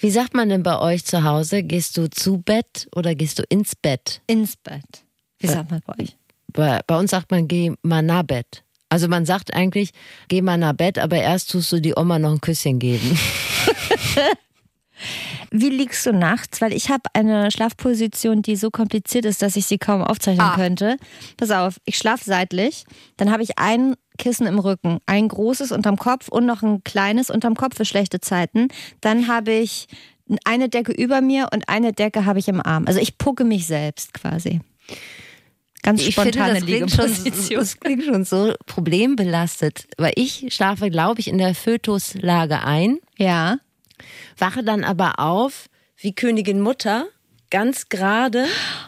Wie sagt man denn bei euch zu Hause? Gehst du zu Bett oder gehst du ins Bett? Ins Bett. Wie sagt man bei euch? Bei, bei uns sagt man, geh mal nach Bett. Also man sagt eigentlich, geh mal nach Bett, aber erst tust du die Oma noch ein Küsschen geben. Wie liegst du nachts? Weil ich habe eine Schlafposition, die so kompliziert ist, dass ich sie kaum aufzeichnen Ah. könnte. Pass auf, ich schlafe seitlich, dann habe ich ein Kissen im Rücken, ein großes unterm Kopf und noch ein kleines unterm Kopf für schlechte Zeiten. Dann habe ich eine Decke über mir und eine Decke habe ich im Arm. Also ich pucke mich selbst quasi. Ganz spontane das klingt, schon, das klingt schon so problembelastet. Weil ich schlafe, glaube ich, in der Fötuslage ein, Ja. Wache dann aber auf wie Königin Mutter, ganz gerade,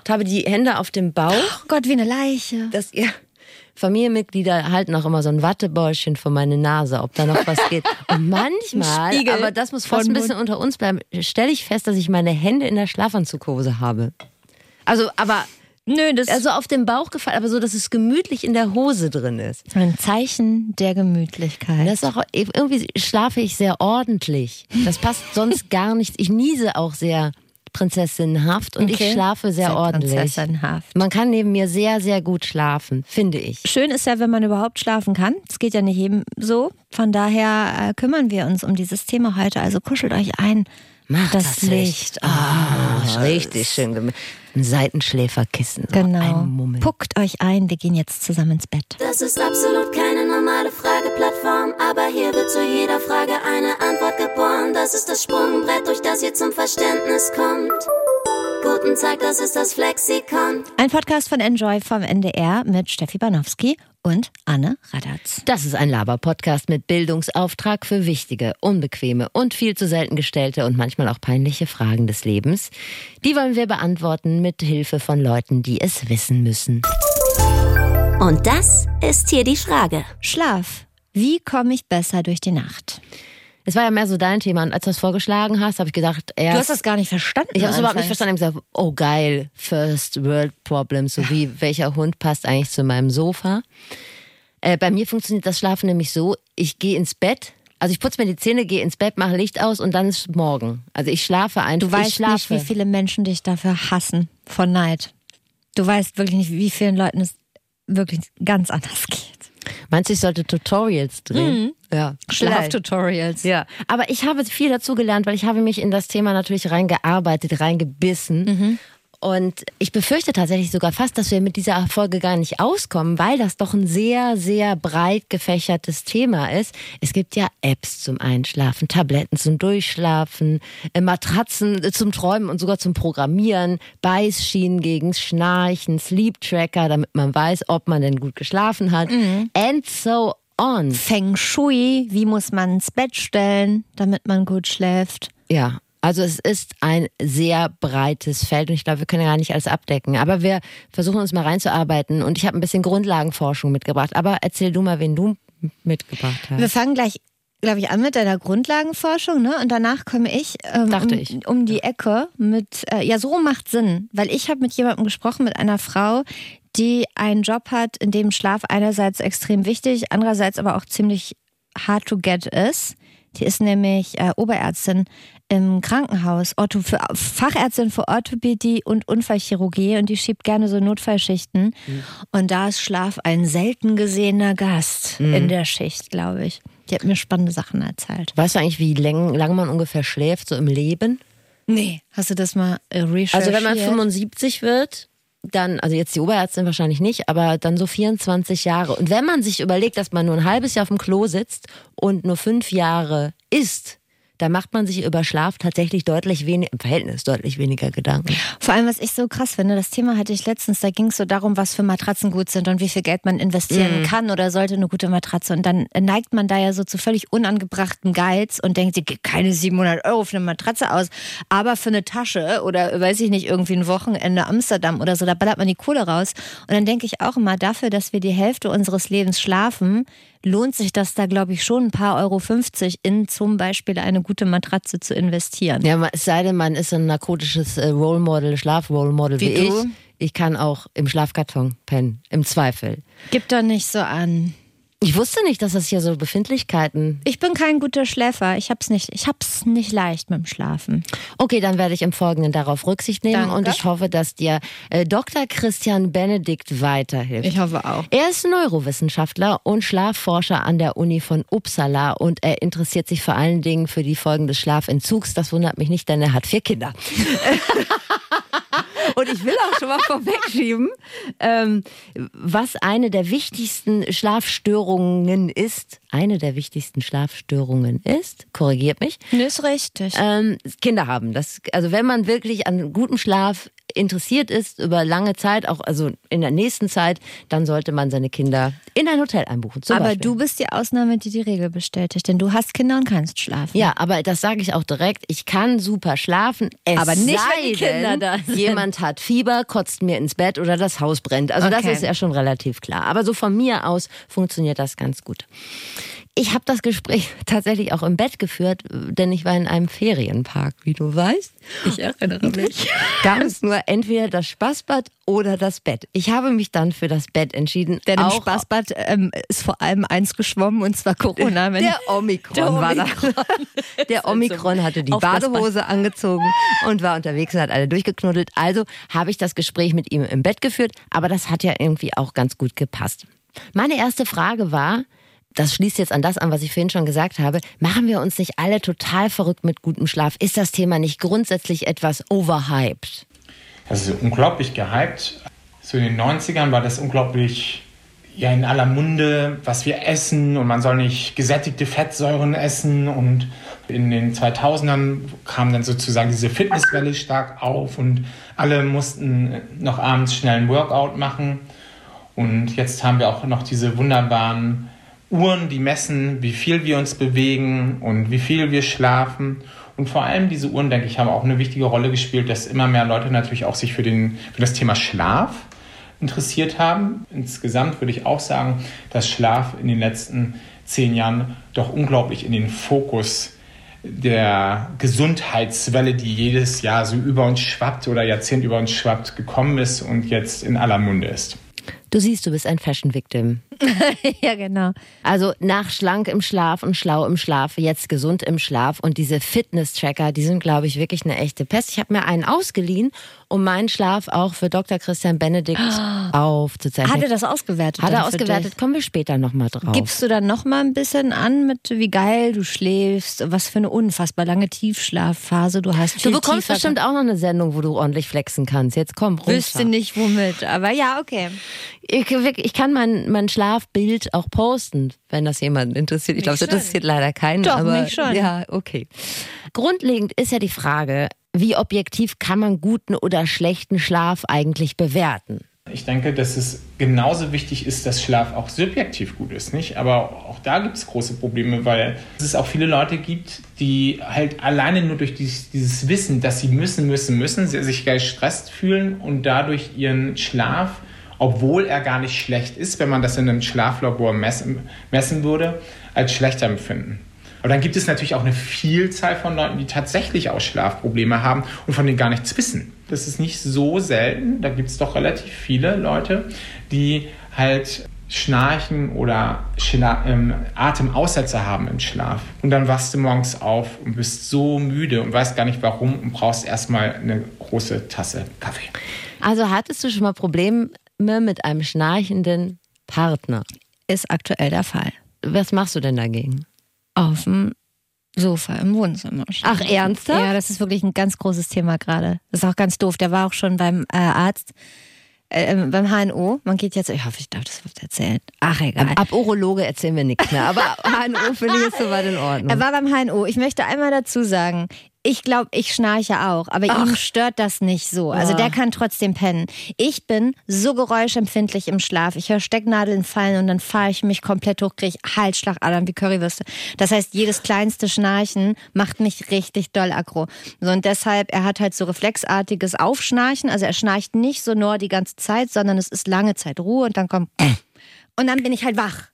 habe die Hände auf dem Bauch. Oh Gott, wie eine Leiche. dass ihr Familienmitglieder halten auch immer so ein Wattebäuschen vor meine Nase, ob da noch was geht. Und manchmal, Spiegel aber das muss fast ein bisschen unter uns bleiben, stelle ich fest, dass ich meine Hände in der Schlafanzughose habe. Also, aber Nö, das ist also auf dem Bauch gefallen, aber so, dass es gemütlich in der Hose drin ist. ein Zeichen der Gemütlichkeit. Das ist auch irgendwie schlafe ich sehr ordentlich. Das passt sonst gar nicht. Ich niese auch sehr prinzessinnenhaft und Okay. ich schlafe sehr, Sehr ordentlich. prinzessinhaft. Man kann neben mir sehr, sehr gut schlafen, finde ich. Schön ist ja, wenn man überhaupt schlafen kann. Es geht ja nicht jedem so. Von daher äh, kümmern wir uns um dieses Thema heute. Also kuschelt euch ein. Macht das, Licht. Ah, richtig schön. gem- Ein Seitenschläferkissen. so Genau. Puckt euch ein. Wir gehen jetzt zusammen ins Bett. Das ist absolut keine normale Frageplattform, aber hier wird zu jeder Frage eine Antwort geboren. Das ist das Sprungbrett, durch das ihr zum Verständnis kommt. Guten Tag, das ist das Flexikon. Ein Podcast von Enjoy vom NDR mit Steffi Banowski und Anne Radatz. Das ist ein Laber-Podcast mit Bildungsauftrag für wichtige, unbequeme und viel zu selten gestellte und manchmal auch peinliche Fragen des Lebens. Die wollen wir beantworten mit Hilfe von Leuten, die es wissen müssen. Und das ist hier die Frage. Schlaf. Wie komme ich besser durch die Nacht? Es war ja mehr so dein Thema und als du das vorgeschlagen hast, habe ich gedacht, erst Du hast das gar nicht verstanden. Ich habe es überhaupt nicht verstanden. Ich habe gesagt, oh geil, First World Problem, so wie welcher Hund passt eigentlich zu meinem Sofa. Äh, bei mir funktioniert das Schlafen nämlich so, ich gehe ins Bett, also ich putze mir die Zähne, gehe ins Bett, mache Licht aus und dann ist morgen. Also ich schlafe einfach. Du weißt nicht, wie viele Menschen dich dafür hassen vor Neid. Du weißt wirklich nicht, wie vielen Leuten es wirklich ganz anders geht. Meinst du, ich sollte Tutorials drehen? Ja. vielleicht. Schlaftutorials. Ja, aber ich habe viel dazu gelernt, weil ich habe mich in das Thema natürlich reingearbeitet, reingebissen. Und ich befürchte tatsächlich sogar fast, dass wir mit dieser Folge gar nicht auskommen, weil das doch ein sehr, sehr breit gefächertes Thema ist. Es gibt ja Apps zum Einschlafen, Tabletten zum Durchschlafen, äh, Matratzen äh, zum Träumen und sogar zum Programmieren, Beißschienen gegen Schnarchen, Sleep Tracker, damit man weiß, ob man denn gut geschlafen hat. And so on. Feng Shui, wie muss man ins Bett stellen, damit man gut schläft? Ja, also es ist ein sehr breites Feld und ich glaube, wir können ja gar nicht alles abdecken. Aber wir versuchen uns mal reinzuarbeiten und ich habe ein bisschen Grundlagenforschung mitgebracht. Aber erzähl du mal, wen du mitgebracht Wir hast. fangen gleich, glaube ich, an mit deiner Grundlagenforschung, ne? Und danach komme ich, ähm, Dachte um, ich. um die Ecke mit, äh, ja, so macht Sinn, weil ich habe mit jemandem gesprochen, mit einer Frau, die einen Job hat, in dem Schlaf einerseits extrem wichtig, andererseits aber auch ziemlich hard to get ist. Die ist nämlich äh, Oberärztin im Krankenhaus, Ortho für, Fachärztin für Orthopädie und Unfallchirurgie und die schiebt gerne so Notfallschichten. Und da ist Schlaf ein selten gesehener Gast in der Schicht, glaube ich. Die hat mir spannende Sachen erzählt. Weißt du eigentlich, wie lang- lange man ungefähr schläft, so im Leben? Nee. Hast du das mal äh, recherchiert? Also wenn man 75 wird, dann, also jetzt die Oberärztin wahrscheinlich nicht, aber dann so 24 Jahre. Und wenn man sich überlegt, dass man nur ein halbes Jahr auf dem Klo sitzt und nur fünf Jahre isst, da macht man sich über Schlaf tatsächlich deutlich weniger, im Verhältnis deutlich weniger Gedanken. Vor allem, was ich so krass finde, das Thema hatte ich letztens, da ging es so darum, was für Matratzen gut sind und wie viel Geld man investieren kann oder sollte eine gute Matratze. Und dann neigt man da ja so zu völlig unangebrachtem Geiz und denkt, ich gebe keine 700 Euro für eine Matratze aus, aber für eine Tasche oder weiß ich nicht, irgendwie ein Wochenende Amsterdam oder so, da ballert man die Kohle raus. Und dann denke ich auch immer, dafür, dass wir die Hälfte unseres Lebens schlafen, lohnt sich das da, glaube ich, schon ein paar Euro 50 in zum Beispiel eine gute Matratze zu investieren. Ja, es sei denn, man ist ein narkotisches äh, Role Model, Schlaf-Role Model wie, Wie ich. Ich kann auch im Schlafkarton pennen, im Zweifel. Gib doch nicht so an. Ich wusste nicht, dass das hier so Befindlichkeiten. Ich bin kein guter Schläfer. Ich hab's nicht, ich hab's nicht leicht mit dem Schlafen. Okay, dann werde ich im Folgenden darauf Rücksicht nehmen Danke. und ich hoffe, dass dir äh, Dr. Christian Benedikt weiterhilft. Ich hoffe auch. Er ist Neurowissenschaftler und Schlafforscher an der Uni von Uppsala und er interessiert sich vor allen Dingen für die Folgen des Schlafentzugs. Das wundert mich nicht, denn er hat vier Kinder. Und ich will auch schon mal vorwegschieben, ähm, was eine der wichtigsten Schlafstörungen ist. Eine der wichtigsten Schlafstörungen ist, korrigiert mich, Nee, ist richtig. ähm, Kinder haben. Das, also wenn man wirklich an gutem Schlaf interessiert ist über lange Zeit, auch also in der nächsten Zeit, dann sollte man seine Kinder in ein Hotel einbuchen. Aber Beispiel. du bist die Ausnahme, die die Regel bestätigt, denn du hast Kinder und kannst schlafen. Ja, aber das sage ich auch direkt. Ich kann super schlafen. Es Aber nicht, sei wenn die Kinder da sind. Jemand hat Fieber, kotzt mir ins Bett oder das Haus brennt. Also das Okay. ist ja schon relativ klar. Aber so von mir aus funktioniert das ganz gut. Ich habe das Gespräch tatsächlich auch im Bett geführt, denn ich war in einem Ferienpark, wie du weißt. Ich erinnere mich. Gab es nur entweder das Spaßbad oder das Bett. Ich habe mich dann für das Bett entschieden. Denn im Spaßbad ähm, ist vor allem eins geschwommen und zwar Corona. Wenn Der Omikron, Der war da. Omikron. Der Omikron hatte die. Badehose angezogen und war unterwegs und hat alle durchgeknuddelt. Also habe ich das Gespräch mit ihm im Bett geführt, aber das hat ja irgendwie auch ganz gut gepasst. Meine erste Frage war, das schließt jetzt an das an, was ich vorhin schon gesagt habe, machen wir uns nicht alle total verrückt mit gutem Schlaf? Ist das Thema nicht grundsätzlich etwas overhyped? Das ist unglaublich gehypt. So in den 90ern war das unglaublich ja, in aller Munde, was wir essen und man soll nicht gesättigte Fettsäuren essen und in den 2000ern kam dann sozusagen diese Fitnesswelle stark auf und alle mussten noch abends schnell ein Workout machen und jetzt haben wir auch noch diese wunderbaren Uhren, die messen, wie viel wir uns bewegen und wie viel wir schlafen. Und vor allem diese Uhren, denke ich, haben auch eine wichtige Rolle gespielt, dass immer mehr Leute natürlich auch sich für, den, für das Thema Schlaf interessiert haben. Insgesamt würde ich auch sagen, dass Schlaf in den letzten zehn Jahren doch unglaublich in den Fokus der Gesundheitswelle, die jedes Jahr so über uns schwappt oder Jahrzehnt über uns schwappt, gekommen ist und jetzt in aller Munde ist. Du siehst, du bist ein Fashion Victim. ja, genau. Also nach schlank im Schlaf und schlau im Schlaf, jetzt gesund im Schlaf und diese Fitness-Tracker, die sind, glaube ich, wirklich eine echte Pest. Ich habe mir einen ausgeliehen, um meinen Schlaf auch für Dr. Christian Benedikt aufzuzeichnen. Hat er das ausgewertet? Hat er ausgewertet? Kommen wir später nochmal drauf. Gibst du dann noch mal ein bisschen an mit wie geil du schläfst, was für eine unfassbar lange Tiefschlafphase du hast? du bekommst bestimmt auch noch eine Sendung, wo du ordentlich flexen kannst. Jetzt komm, runter. Wüsste nicht womit, aber ja, okay. Ich, ich kann mein, Schlafbild auch posten, wenn das jemanden interessiert. Ich glaube, es schon. interessiert leider keinen. Doch, aber, mich schon. Ja, okay. Grundlegend ist ja die Frage, wie objektiv kann man guten oder schlechten Schlaf eigentlich bewerten? Ich denke, dass es genauso wichtig ist, dass Schlaf auch subjektiv gut ist, nicht? Aber auch da gibt es große Probleme, weil es auch viele Leute gibt, die halt alleine nur durch dieses, dieses Wissen, dass sie müssen, müssen, müssen, sich gestresst fühlen und dadurch ihren Schlaf, obwohl er gar nicht schlecht ist, wenn man das in einem Schlaflabor messen, messen würde, als schlechter empfinden. Aber dann gibt es natürlich auch eine Vielzahl von Leuten, die tatsächlich auch Schlafprobleme haben und von denen gar nichts wissen. Das ist nicht so selten. Da gibt es doch relativ viele Leute, die halt schnarchen oder Schla ähm, Atemaussetzer haben im Schlaf. Und dann wachst du morgens auf und bist so müde und weißt gar nicht warum und brauchst erstmal eine große Tasse Kaffee. Also hattest du schon mal Probleme mit einem schnarchenden Partner? Ist aktuell der Fall. Was machst du denn dagegen? Auf dem Sofa im Wohnzimmer. Ach, ernsthaft? Ja, das ist wirklich ein ganz großes Thema gerade. Das ist auch ganz doof. Der war auch schon beim äh, Arzt, äh, beim HNO. Man geht jetzt, ich hoffe, ich darf das was erzählen. Ach, egal. Ab Urologe erzählen wir nichts mehr, aber HNO finde ich ist soweit in Ordnung. Er war beim HNO. Ich möchte einmal dazu sagen, ich glaube, ich schnarche auch, aber ihm stört das nicht so. Also der kann trotzdem pennen. Ich bin so geräuschempfindlich im Schlaf. Ich höre Stecknadeln fallen und dann fahre ich mich komplett hoch, kriege Halsschlagadern wie Currywürste. Das heißt, jedes kleinste Schnarchen macht mich richtig doll aggro. So, und deshalb, er hat halt so reflexartiges Aufschnarchen. Also er schnarcht nicht so nur die ganze Zeit, sondern es ist lange Zeit Ruhe und dann kommt und dann bin ich halt wach.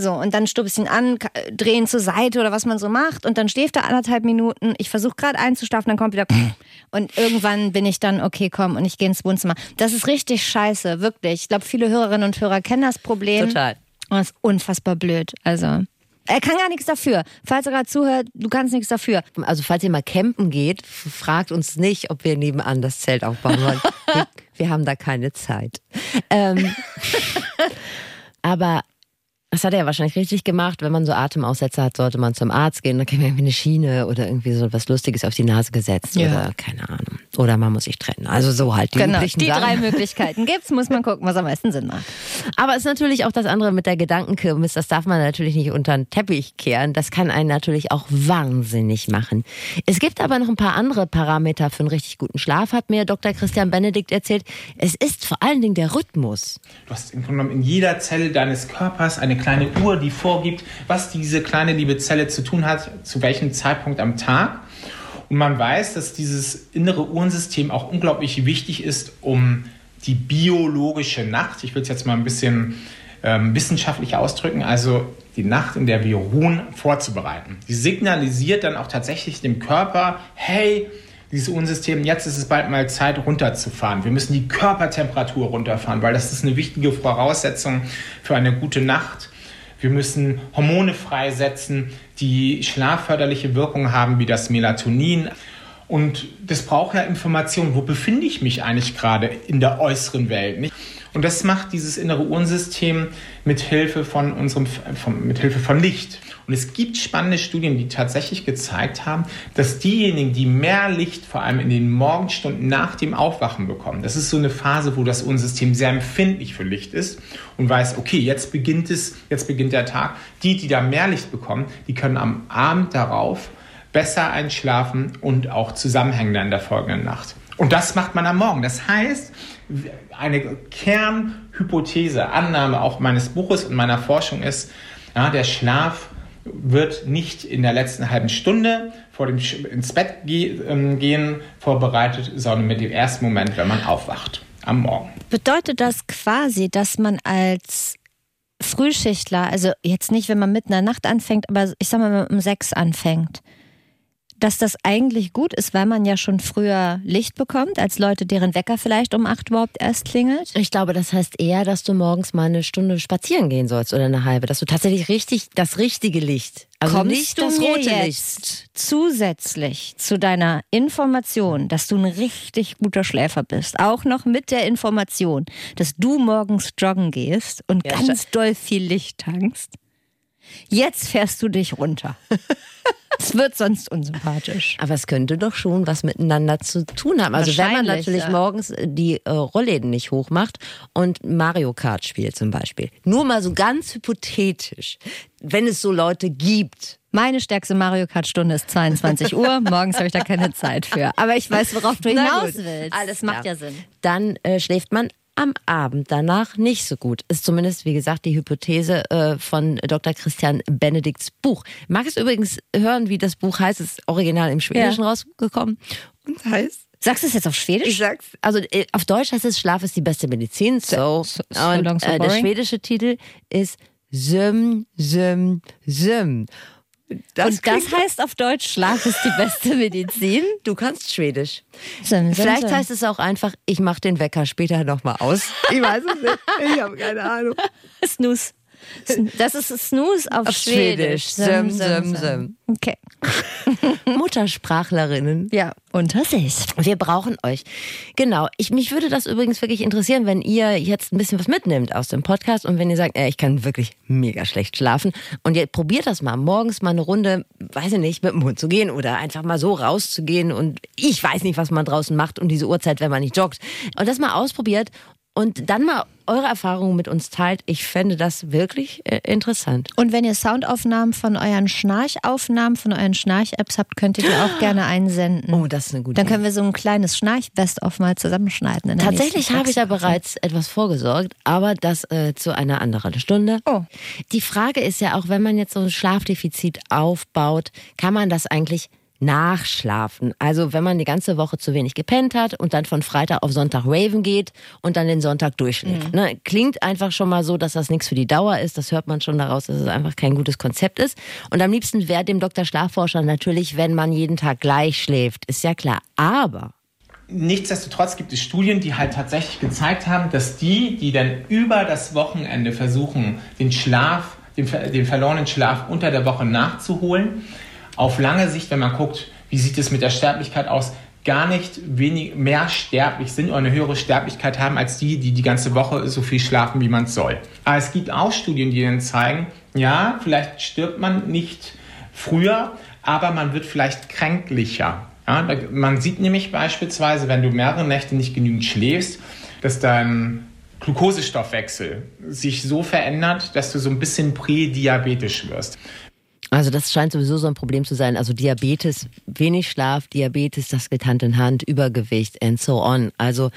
So, und dann stupst ihn an, drehen zur Seite oder was man so macht. Und dann schläft er anderthalb Minuten. Ich versuche gerade einzuschlafen, dann kommt wieder. Und irgendwann bin ich dann, okay, komm, und ich gehe ins Wohnzimmer. Das ist richtig scheiße, wirklich. Ich glaube, viele Hörerinnen und Hörer kennen das Problem. Total. Das ist unfassbar blöd. Also. Er kann gar nichts dafür. Falls er gerade zuhört, du kannst nichts dafür. Also falls ihr mal campen geht, fragt uns nicht, ob wir nebenan das Zelt aufbauen wollen. wir, wir haben da keine Zeit. Ähm, aber das hat er ja wahrscheinlich richtig gemacht. Wenn man so Atemaussetzer hat, sollte man zum Arzt gehen. Dann kriegt man irgendwie eine Schiene oder irgendwie so was Lustiges auf die Nase gesetzt Ja. oder keine Ahnung. Oder man muss sich trennen. Also so halt die Genau, üblichen die Sachen. drei Möglichkeiten gibt's, muss man gucken, was am meisten Sinn macht. Aber es ist natürlich auch das andere mit der Gedankenkirmes. Das darf man natürlich nicht unter den Teppich kehren. Das kann einen natürlich auch wahnsinnig machen. Es gibt aber noch ein paar andere Parameter für einen richtig guten Schlaf, hat mir Dr. Christian Benedikt erzählt. Es ist vor allen Dingen der Rhythmus. Du hast im Grunde genommen in jeder Zelle deines Körpers eine kleine Uhr, die vorgibt, was diese kleine liebe Zelle zu tun hat, zu welchem Zeitpunkt am Tag. Und man weiß, dass dieses innere Uhrensystem auch unglaublich wichtig ist, um die biologische Nacht, ich will es jetzt mal ein bisschen ähm, wissenschaftlich ausdrücken, also die Nacht, in der wir ruhen, vorzubereiten. Die signalisiert dann auch tatsächlich dem Körper, hey, dieses Uhrensystem, jetzt ist es bald mal Zeit runterzufahren. Wir müssen die Körpertemperatur runterfahren, weil das ist eine wichtige Voraussetzung für eine gute Nacht. Wir müssen Hormone freisetzen, die schlafförderliche Wirkung haben, wie das Melatonin. Und das braucht ja Information. Wo befinde ich mich eigentlich gerade in der äußeren Welt? Nicht? Und das macht dieses innere Uhrensystem mit Hilfe von unserem, von, mit Hilfe von Licht. Und es gibt spannende Studien, die tatsächlich gezeigt haben, dass diejenigen, die mehr Licht vor allem in den Morgenstunden nach dem Aufwachen bekommen, das ist so eine Phase, wo das Uhrensystem sehr empfindlich für Licht ist und weiß, okay, jetzt beginnt es, jetzt beginnt der Tag. Die, die da mehr Licht bekommen, die können am Abend darauf besser einschlafen und auch zusammenhängender in der folgenden Nacht. Und das macht man am Morgen. Das heißt, eine Kernhypothese, Annahme auch meines Buches und meiner Forschung ist, ja, der Schlaf wird nicht in der letzten halben Stunde vor dem ins Bett ähm, gehen vorbereitet, sondern mit dem ersten Moment, wenn man aufwacht am Morgen. Bedeutet das quasi, dass man als Frühschichtler, also jetzt nicht, wenn man mitten in der Nacht anfängt, aber ich sag mal, wenn man um sechs anfängt, dass das eigentlich gut ist, weil man ja schon früher Licht bekommt, als Leute, deren Wecker vielleicht um acht überhaupt erst klingelt? Ich glaube, das heißt eher, dass du morgens mal eine Stunde spazieren gehen sollst oder eine halbe, dass du tatsächlich richtig das richtige Licht, also Kommst nicht das rote Licht. zusätzlich zu deiner Information, dass du ein richtig guter Schläfer bist, auch noch mit der Information, dass du morgens joggen gehst und Ja, ganz doll viel Licht tankst, jetzt fährst du dich runter. Es wird sonst unsympathisch. Aber es könnte doch schon was miteinander zu tun haben. Also wenn man natürlich ja. morgens die äh, Rollläden nicht hochmacht und Mario Kart spielt zum Beispiel. Nur mal so ganz hypothetisch, wenn es so Leute gibt. Meine stärkste Mario Kart Stunde ist 22 Uhr. Morgens habe ich da keine Zeit für. Aber ich weiß, worauf du Na hinaus willst. Alles macht klar. ja Sinn. Dann äh, schläft man am Abend danach nicht so gut. Ist zumindest, wie gesagt, die Hypothese äh, von Dr. Christian Benedikts Buch. Mag es übrigens hören, wie das Buch heißt. Es ist original im Schwedischen rausgekommen und heißt Sagst du es jetzt auf Schwedisch? Ich sag's. Also äh, auf Deutsch heißt es Schlaf ist die beste Medizin. So. So- so und long, so äh, der schwedische Titel ist Söm, Söm, Söm. Und das heißt auf Deutsch, Schlaf ist die beste Medizin. du kannst Schwedisch. Sim, sim, Vielleicht sim. heißt es auch einfach, ich mach den Wecker später nochmal aus. Ich weiß es nicht. Ich habe keine Ahnung. Snooze. Das ist Snooze auf, Auf Schwedisch. Söm, söm, söm. Okay. Muttersprachlerinnen. Ja, unter sich. Wir brauchen euch. Genau. Ich, mich würde das übrigens wirklich interessieren, wenn ihr jetzt ein bisschen was mitnimmt aus dem Podcast und wenn ihr sagt, ey, ich kann wirklich mega schlecht schlafen und ihr probiert das mal, morgens mal eine Runde, weiß ich nicht, mit dem Hund zu gehen oder einfach mal so rauszugehen und ich weiß nicht, was man draußen macht um diese Uhrzeit, wenn man nicht joggt. Und das mal ausprobiert und dann mal eure Erfahrungen mit uns teilt. Ich fände das wirklich äh, interessant. Und wenn ihr Soundaufnahmen von euren Schnarchaufnahmen, von euren Schnarch-Apps habt, könnt ihr die auch gerne einsenden. Oh, das ist eine gute Dann können wir so ein kleines Schnarch-Best-of mal zusammenschneiden. Tatsächlich habe ich da bereits etwas vorgesorgt, aber das äh, zu einer anderen Stunde. Oh. Die Frage ist ja auch, wenn man jetzt so ein Schlafdefizit aufbaut, kann man das eigentlich nachschlafen? Also wenn man die ganze Woche zu wenig gepennt hat und dann von Freitag auf Sonntag raven geht und dann den Sonntag durchschläft. Ne? Klingt einfach schon mal so, dass das nichts für die Dauer ist. Das hört man schon daraus, dass es einfach kein gutes Konzept ist. Und am liebsten wäre dem Dr. Schlafforscher natürlich, wenn man jeden Tag gleich schläft. Ist ja klar. Aber nichtsdestotrotz gibt es Studien, die halt tatsächlich gezeigt haben, dass die, die dann über das Wochenende versuchen, den Schlaf, den, den verlorenen Schlaf unter der Woche nachzuholen, auf lange Sicht, wenn man guckt, wie sieht es mit der Sterblichkeit aus, gar nicht wenig, mehr sterblich sind oder eine höhere Sterblichkeit haben als die, die die ganze Woche so viel schlafen, wie man soll. Aber es gibt auch Studien, die dann zeigen, ja, vielleicht stirbt man nicht früher, aber man wird vielleicht kränklicher. Ja, man sieht nämlich beispielsweise, wenn du mehrere Nächte nicht genügend schläfst, dass dein Glukosestoffwechsel sich so verändert, dass du so ein bisschen prädiabetisch wirst. Also das scheint sowieso so ein Problem zu sein. Also Diabetes, wenig Schlaf, Diabetes, das geht Hand in Hand, Übergewicht and so on. Also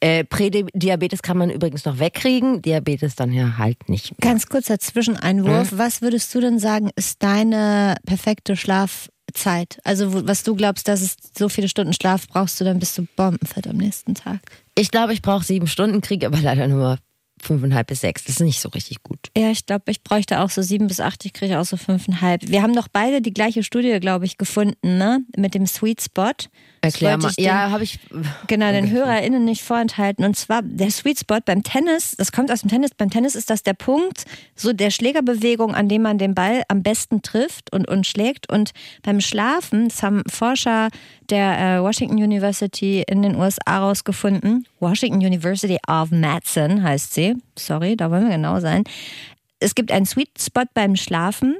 äh, Prädiabetes kann man übrigens noch wegkriegen, Diabetes dann ja halt nicht mehr. Ganz kurzer Zwischeneinwurf. Hm? Was würdest du denn sagen, ist deine perfekte Schlafzeit? Also was du glaubst, dass es so viele Stunden Schlaf brauchst du, dann bist du bombenfit am nächsten Tag. Ich glaube, ich brauche sieben Stunden, kriege aber leider nur fünfeinhalb bis sechs. Das ist nicht so richtig gut. Ja, ich glaube, ich bräuchte auch so sieben bis acht. Ich kriege auch so fünfeinhalb. Wir haben doch beide die gleiche Studie, glaube ich, gefunden, ne? Mit dem Sweet Spot. Erklär mal. Den, ja, habe ich. Genau, den HörerInnen nicht vorenthalten. Und zwar der Sweet Spot beim Tennis, das kommt aus dem Tennis. Beim Tennis ist das der Punkt, so der Schlägerbewegung, an dem man den Ball am besten trifft und, und schlägt. Und beim Schlafen, das haben Forscher der äh, Washington University in den USA rausgefunden. Washington University of Madison heißt sie. Sorry, da wollen wir genau sein. Es gibt einen Sweet Spot beim Schlafen.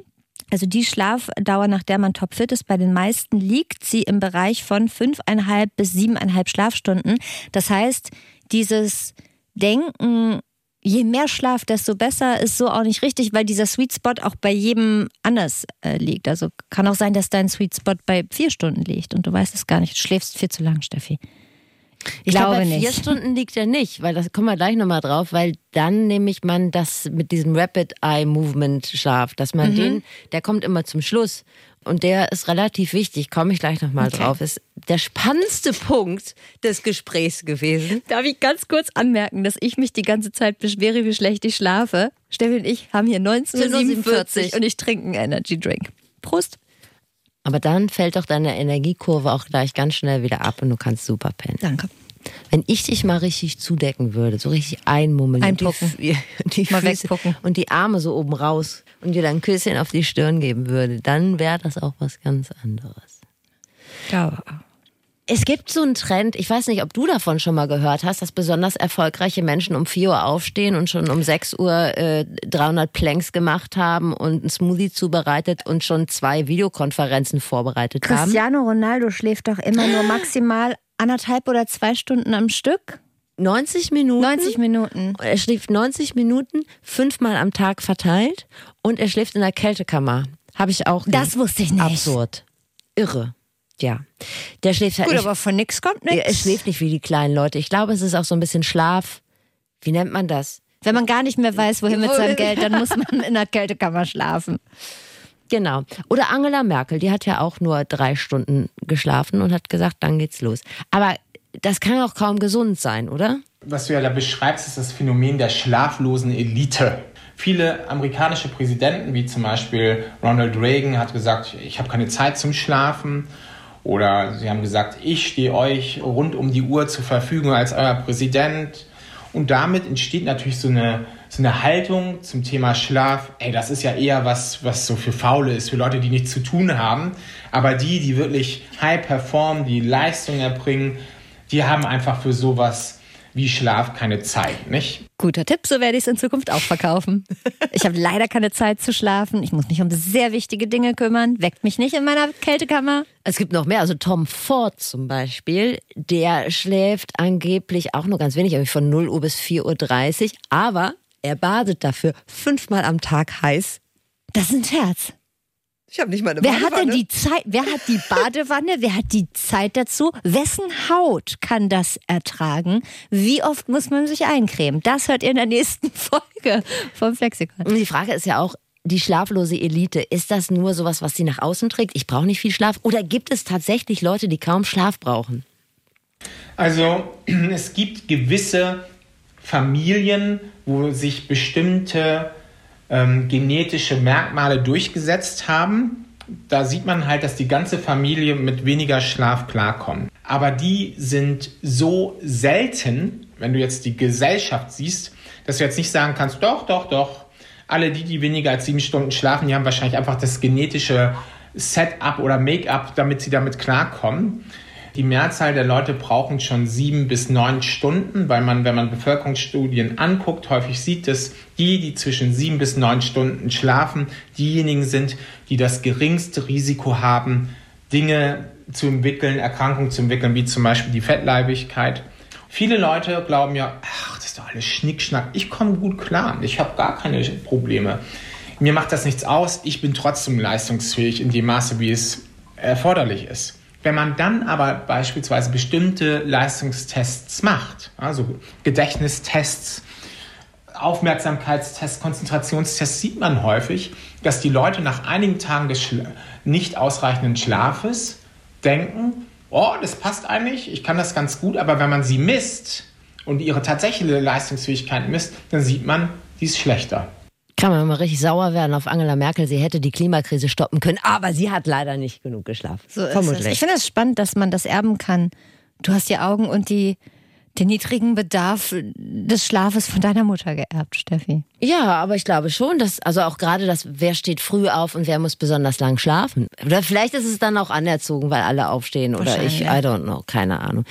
Also die Schlafdauer, nach der man topfit ist, bei den meisten liegt sie im Bereich von fünfeinhalb bis siebeneinhalb Schlafstunden. Das heißt, dieses Denken, je mehr Schlaf, desto besser, ist so auch nicht richtig, weil dieser Sweet Spot auch bei jedem anders äh, liegt. Also kann auch sein, dass dein Sweet Spot bei vier Stunden liegt und du weißt es gar nicht. Du schläfst viel zu lang, Steffi. Ich glaube glaub, bei vier Stunden liegt er nicht, weil das kommen wir gleich nochmal drauf, weil dann nämlich man das mit diesem Rapid Eye Movement schafft, dass man mhm. den, der kommt immer zum Schluss und der ist relativ wichtig, komme ich gleich nochmal okay. drauf, ist der spannendste Punkt des Gesprächs gewesen. Darf ich ganz kurz anmerken, dass ich mich die ganze Zeit beschwere, wie schlecht ich schlafe? Steffi und ich haben hier 1947 und ich trinke einen Energy Drink. Prost! Aber dann fällt doch deine Energiekurve auch gleich ganz schnell wieder ab und du kannst super pennen. Danke. Wenn ich dich mal richtig zudecken würde, so richtig einmummeln Einpucken. Die, die mal Füße wegpucken. und die Arme so oben raus und dir dann ein Küsschen auf die Stirn geben würde, dann wäre das auch was ganz anderes. Ja. Es gibt so einen Trend, ich weiß nicht, ob du davon schon mal gehört hast, dass besonders erfolgreiche Menschen um 4 Uhr aufstehen und schon um 6 Uhr äh, 300 Planks gemacht haben und einen Smoothie zubereitet und schon zwei Videokonferenzen vorbereitet Cristiano haben. Cristiano Ronaldo schläft doch immer nur maximal anderthalb oder zwei Stunden am Stück. 90 Minuten. 90 Minuten. Er schläft 90 Minuten, fünfmal am Tag verteilt und er schläft in der Kältekammer. Habe ich auch. Das wusste ich nicht. Absurd. Irre. Ja. Der schläft halt Gut, nicht. aber von nix kommt nichts. Er schläft nicht wie die kleinen Leute. Ich glaube, es ist auch so ein bisschen Schlaf. Wie nennt man das? Wenn man gar nicht mehr weiß, wohin mit seinem Geld, dann muss man in der Kältekammer schlafen. Genau. Oder Angela Merkel, die hat ja auch nur drei Stunden geschlafen und hat gesagt, dann geht's los. Aber das kann auch kaum gesund sein, oder? Was du ja da beschreibst, ist das Phänomen der schlaflosen Elite. Viele amerikanische Präsidenten, wie zum Beispiel Ronald Reagan, hat gesagt, ich habe keine Zeit zum Schlafen. Oder sie haben gesagt, ich stehe euch rund um die Uhr zur Verfügung als euer Präsident. Und damit entsteht natürlich so eine, so eine Haltung zum Thema Schlaf. Ey, das ist ja eher was, was so für Faule ist, für Leute, die nichts zu tun haben. Aber die, die wirklich high performen, die Leistung erbringen, die haben einfach für sowas wie Schlaf keine Zeit, nicht? Guter Tipp, so werde ich es in Zukunft auch verkaufen. Ich habe leider keine Zeit zu schlafen. Ich muss mich um sehr wichtige Dinge kümmern. Weckt mich nicht in meiner Kältekammer. Es gibt noch mehr. Also Tom Ford zum Beispiel, der schläft angeblich auch nur ganz wenig, nämlich von 0 Uhr bis 4.30 Uhr. Aber er badet dafür fünfmal am Tag heiß. Das ist ein Scherz. Ich habe nicht mal eine wer Badewanne. Wer hat denn die Zeit? Wer hat die Badewanne? wer hat die Zeit dazu? Wessen Haut kann das ertragen? Wie oft muss man sich eincremen? Das hört ihr in der nächsten Folge vom Flexikon. Und die Frage ist ja auch, die schlaflose Elite, ist das nur sowas, was sie nach außen trägt? Ich brauche nicht viel Schlaf. Oder gibt es tatsächlich Leute, die kaum Schlaf brauchen? Also es gibt gewisse Familien, wo sich bestimmte ähm, genetische Merkmale durchgesetzt haben. da sieht man halt, dass die ganze Familie mit weniger Schlaf klarkommt. Aber die sind so selten, wenn du jetzt die Gesellschaft siehst, dass du jetzt nicht sagen kannst, doch, doch, doch, alle die, die weniger als sieben Stunden schlafen, die haben wahrscheinlich einfach das genetische Setup oder Make-up, damit sie damit klarkommen. Die Mehrzahl der Leute brauchen schon sieben bis neun Stunden, weil man, wenn man Bevölkerungsstudien anguckt, häufig sieht, dass die, die zwischen sieben bis neun Stunden schlafen, diejenigen sind, die das geringste Risiko haben, Dinge zu entwickeln, Erkrankungen zu entwickeln, wie zum Beispiel die Fettleibigkeit. Viele Leute glauben ja, ach, das ist doch alles Schnickschnack. Ich komme gut klar. Ich habe gar keine Probleme. Mir macht das nichts aus. Ich bin trotzdem leistungsfähig in dem Maße, wie es erforderlich ist. Wenn man dann aber beispielsweise bestimmte Leistungstests macht, also Gedächtnistests, Aufmerksamkeitstests, Konzentrationstests, sieht man häufig, dass die Leute nach einigen Tagen des nicht ausreichenden Schlafes denken, oh, das passt eigentlich, ich kann das ganz gut, aber wenn man sie misst und ihre tatsächliche Leistungsfähigkeit misst, dann sieht man, die ist schlechter kann man mal richtig sauer werden auf Angela Merkel. Sie hätte die Klimakrise stoppen können, aber sie hat leider nicht genug geschlafen. So Vermutlich. Ich finde es spannend, dass man das erben kann. Du hast die Augen und die den niedrigen Bedarf des Schlafes von deiner Mutter geerbt, Steffi. Ja, aber ich glaube schon, dass, also auch gerade das, wer steht früh auf und wer muss besonders lang schlafen. Oder vielleicht ist es dann auch anerzogen, weil alle aufstehen oder ich, I don't know, keine Ahnung.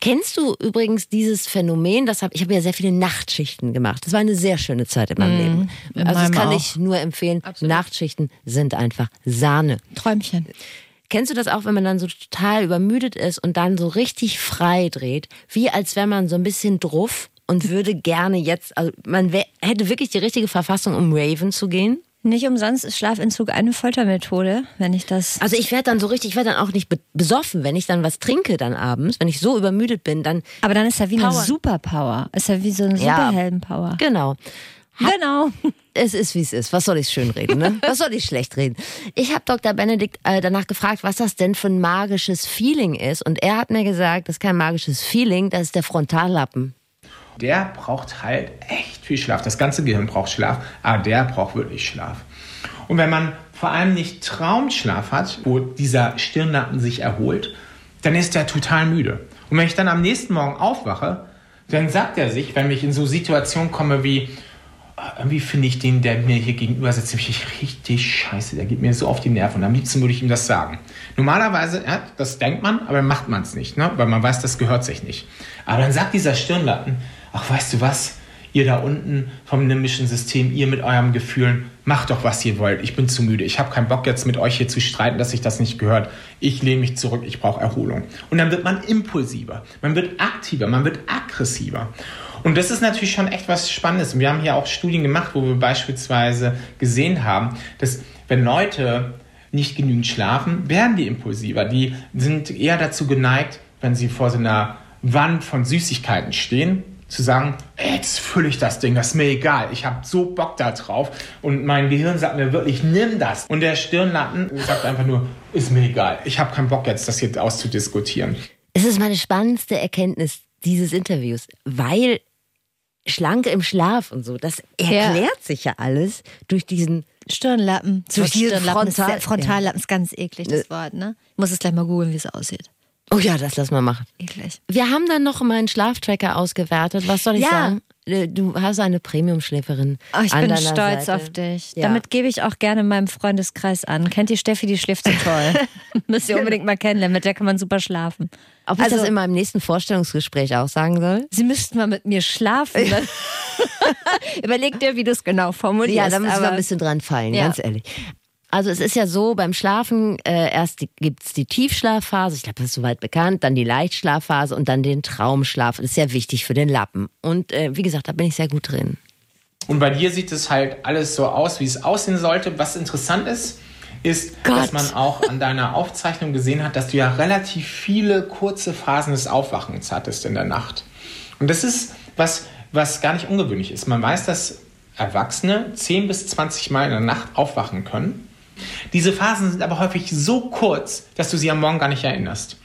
Kennst du übrigens dieses Phänomen, das hab, ich habe ja sehr viele Nachtschichten gemacht. Das war eine sehr schöne Zeit in meinem mm, Leben. In also das kann auch. ich nur empfehlen. Absolut. Nachtschichten sind einfach Sahne. Träumchen. Kennst du das auch, wenn man dann so total übermüdet ist und dann so richtig frei dreht? Wie als wäre man so ein bisschen druff und würde gerne jetzt, also man hätte wirklich die richtige Verfassung, um Raven zu gehen? Nicht umsonst ist Schlafentzug eine Foltermethode, wenn ich das. Also ich werde dann so richtig, ich werde dann auch nicht besoffen, wenn ich dann was trinke dann abends, wenn ich so übermüdet bin, dann. Aber dann ist ja wie Power. eine Superpower. Ist ja wie so eine Superheldenpower. Ja, genau. Genau. Es ist, wie es ist. Was soll ich schön reden, ne? Was soll ich schlecht reden? Ich habe Dr. Benedikt äh, danach gefragt, was das denn für ein magisches Feeling ist. Und er hat mir gesagt, das ist kein magisches Feeling, das ist der Frontallappen. Der braucht halt echt viel Schlaf. Das ganze Gehirn braucht Schlaf, aber der braucht wirklich Schlaf. Und wenn man vor allem nicht Traumschlaf hat, wo dieser Stirnlappen sich erholt, dann ist der total müde. Und wenn ich dann am nächsten Morgen aufwache, dann sagt er sich, wenn ich in so Situationen komme wie, irgendwie finde ich den, der mir hier gegenüber sitzt, richtig scheiße. Der geht mir so auf die Nerven. Am liebsten würde ich ihm das sagen. Normalerweise, ja, das denkt man, aber macht man es nicht, ne? weil man weiß, das gehört sich nicht. Aber dann sagt dieser Stirnlappen, ach, weißt du was? Ihr da unten vom limbischen System, ihr mit eurem Gefühlen, macht doch, was ihr wollt. Ich bin zu müde. Ich habe keinen Bock jetzt mit euch hier zu streiten, dass sich das nicht gehört. Ich lehne mich zurück. Ich brauche Erholung. Und dann wird man impulsiver. Man wird aktiver. Man wird aggressiver. Und das ist natürlich schon echt was Spannendes. Wir haben hier auch Studien gemacht, wo wir beispielsweise gesehen haben, dass wenn Leute nicht genügend schlafen, werden die impulsiver. Die sind eher dazu geneigt, wenn sie vor so einer Wand von Süßigkeiten stehen, zu sagen, jetzt fülle ich das Ding, das ist mir egal, ich habe so Bock da drauf und mein Gehirn sagt mir wirklich, nimm das. Und der Stirnlappen sagt einfach nur, ist mir egal, ich habe keinen Bock jetzt, das hier auszudiskutieren. Es ist meine spannendste Erkenntnis dieses Interviews, weil Schlanke im Schlaf und so. Das erklärt ja. sich ja alles durch diesen Stirnlappen. Durch diesen Stirnlappen Frontal, ist, Frontallappen ist ganz eklig, das Wort, ne? Ich muss es gleich mal googeln, wie es aussieht. Oh ja, das lass mal machen. Eklig. Wir haben dann noch meinen Schlaftracker ausgewertet. Was soll ich ja. sagen? Äh, du hast eine Premium-Schläferin. Oh, ich bin stolz Seite. auf dich. Ja. Damit gebe ich auch gerne meinem Freundeskreis an. Kennt ihr Steffi, die schläft so toll? Müsst ihr unbedingt mal kennenlernen, mit der kann man super schlafen. Ob also, ich das in meinem nächsten Vorstellungsgespräch auch sagen soll? Sie müssten mal mit mir schlafen. Überleg dir, wie du es genau formulierst. Ja, da müssen wir ein bisschen dran fallen, ja. ganz ehrlich. Also es ist ja so, beim Schlafen äh, erst gibt es die Tiefschlafphase, ich glaube, das ist soweit bekannt, dann die Leichtschlafphase und dann den Traumschlaf. Das ist sehr wichtig für den Lappen. Und äh, wie gesagt, da bin ich sehr gut drin. Und bei dir sieht es halt alles so aus, wie es aussehen sollte. Was interessant ist, ist, Gott. dass man auch an deiner Aufzeichnung gesehen hat, dass du ja relativ viele kurze Phasen des Aufwachens hattest in der Nacht. Und das ist was, was gar nicht ungewöhnlich ist. Man weiß, dass Erwachsene 10 bis 20 Mal in der Nacht aufwachen können. Diese Phasen sind aber häufig so kurz, dass du sie am Morgen gar nicht erinnerst.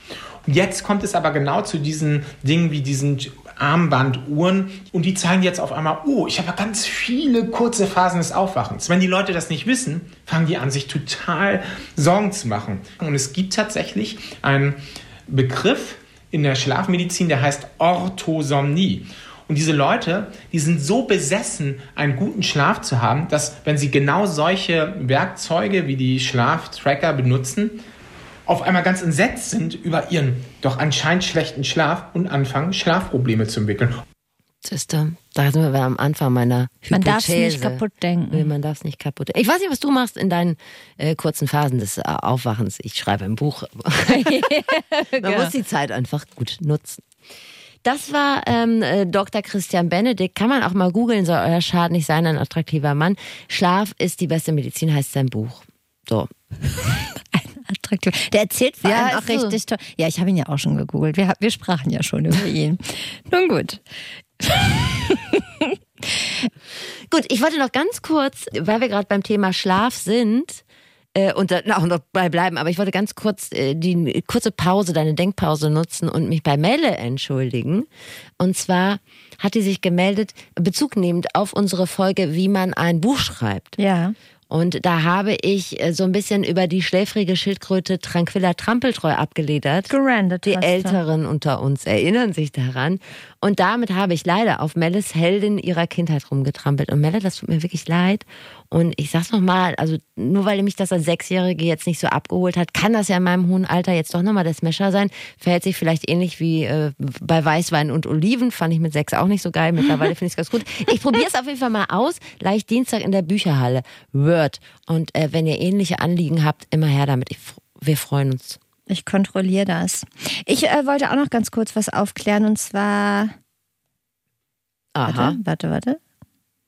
Und jetzt kommt es aber genau zu diesen Dingen wie diesen Armbanduhren und die zeigen jetzt auf einmal, oh, ich habe ganz viele kurze Phasen des Aufwachens. Wenn die Leute das nicht wissen, fangen die an, sich total Sorgen zu machen. Und es gibt tatsächlich einen Begriff in der Schlafmedizin, der heißt Orthosomnie. Und diese Leute, die sind so besessen, einen guten Schlaf zu haben, dass wenn sie genau solche Werkzeuge wie die Schlaftracker benutzen, auf einmal ganz entsetzt sind über ihren doch anscheinend schlechten Schlaf und anfangen, Schlafprobleme zu entwickeln. Sister, da sind wir am Anfang meiner Hypothese. Man darf es nicht kaputt denken. Nee, man darf es nicht kaputt denken. Ich weiß nicht, was du machst in deinen äh, kurzen Phasen des äh, Aufwachens. Ich schreibe ein Buch. man muss die Zeit einfach gut nutzen. Das war ähm, äh, Dr. Christian Benedikt. Kann man auch mal googeln, soll euer Schaden nicht sein, ein attraktiver Mann. Schlaf ist die beste Medizin, heißt sein Buch. So. attraktiv. Der erzählt vor allem auch so. richtig toll. Ja, ich habe ihn ja auch schon gegoogelt. Wir, wir sprachen ja schon über ihn. Nun gut. gut, ich wollte noch ganz kurz, weil wir gerade beim Thema Schlaf sind, äh, und da auch noch bei bleiben. Aber ich wollte ganz kurz äh, die kurze Pause, deine Denkpause nutzen und mich bei Melle entschuldigen. Und zwar hat die sich gemeldet, Bezug nehmend auf unsere Folge, wie man ein Buch schreibt. Ja. Und da habe ich äh, so ein bisschen über die schläfrige Schildkröte Tranquilla Trampeltreu abgeledert. Gerandet. Die Älteren unter uns erinnern sich daran. Und damit habe ich leider auf Melles Heldin ihrer Kindheit rumgetrampelt. Und Melle, das tut mir wirklich leid. Und ich sag's nochmal, also nur weil mich das als Sechsjährige jetzt nicht so abgeholt hat, kann das ja in meinem hohen Alter jetzt doch nochmal der Smasher sein. Verhält sich vielleicht ähnlich wie äh, bei Weißwein und Oliven. Fand ich mit sechs auch nicht so geil. Mittlerweile finde ich es ganz gut. Ich probiere es auf jeden Fall mal aus. Leicht Dienstag in der Bücherhalle. Word. Und äh, wenn ihr ähnliche Anliegen habt, immer her damit. Ich, wir freuen uns. Ich kontrolliere das. Ich äh, wollte auch noch ganz kurz was aufklären und zwar. Aha. Warte, warte, warte.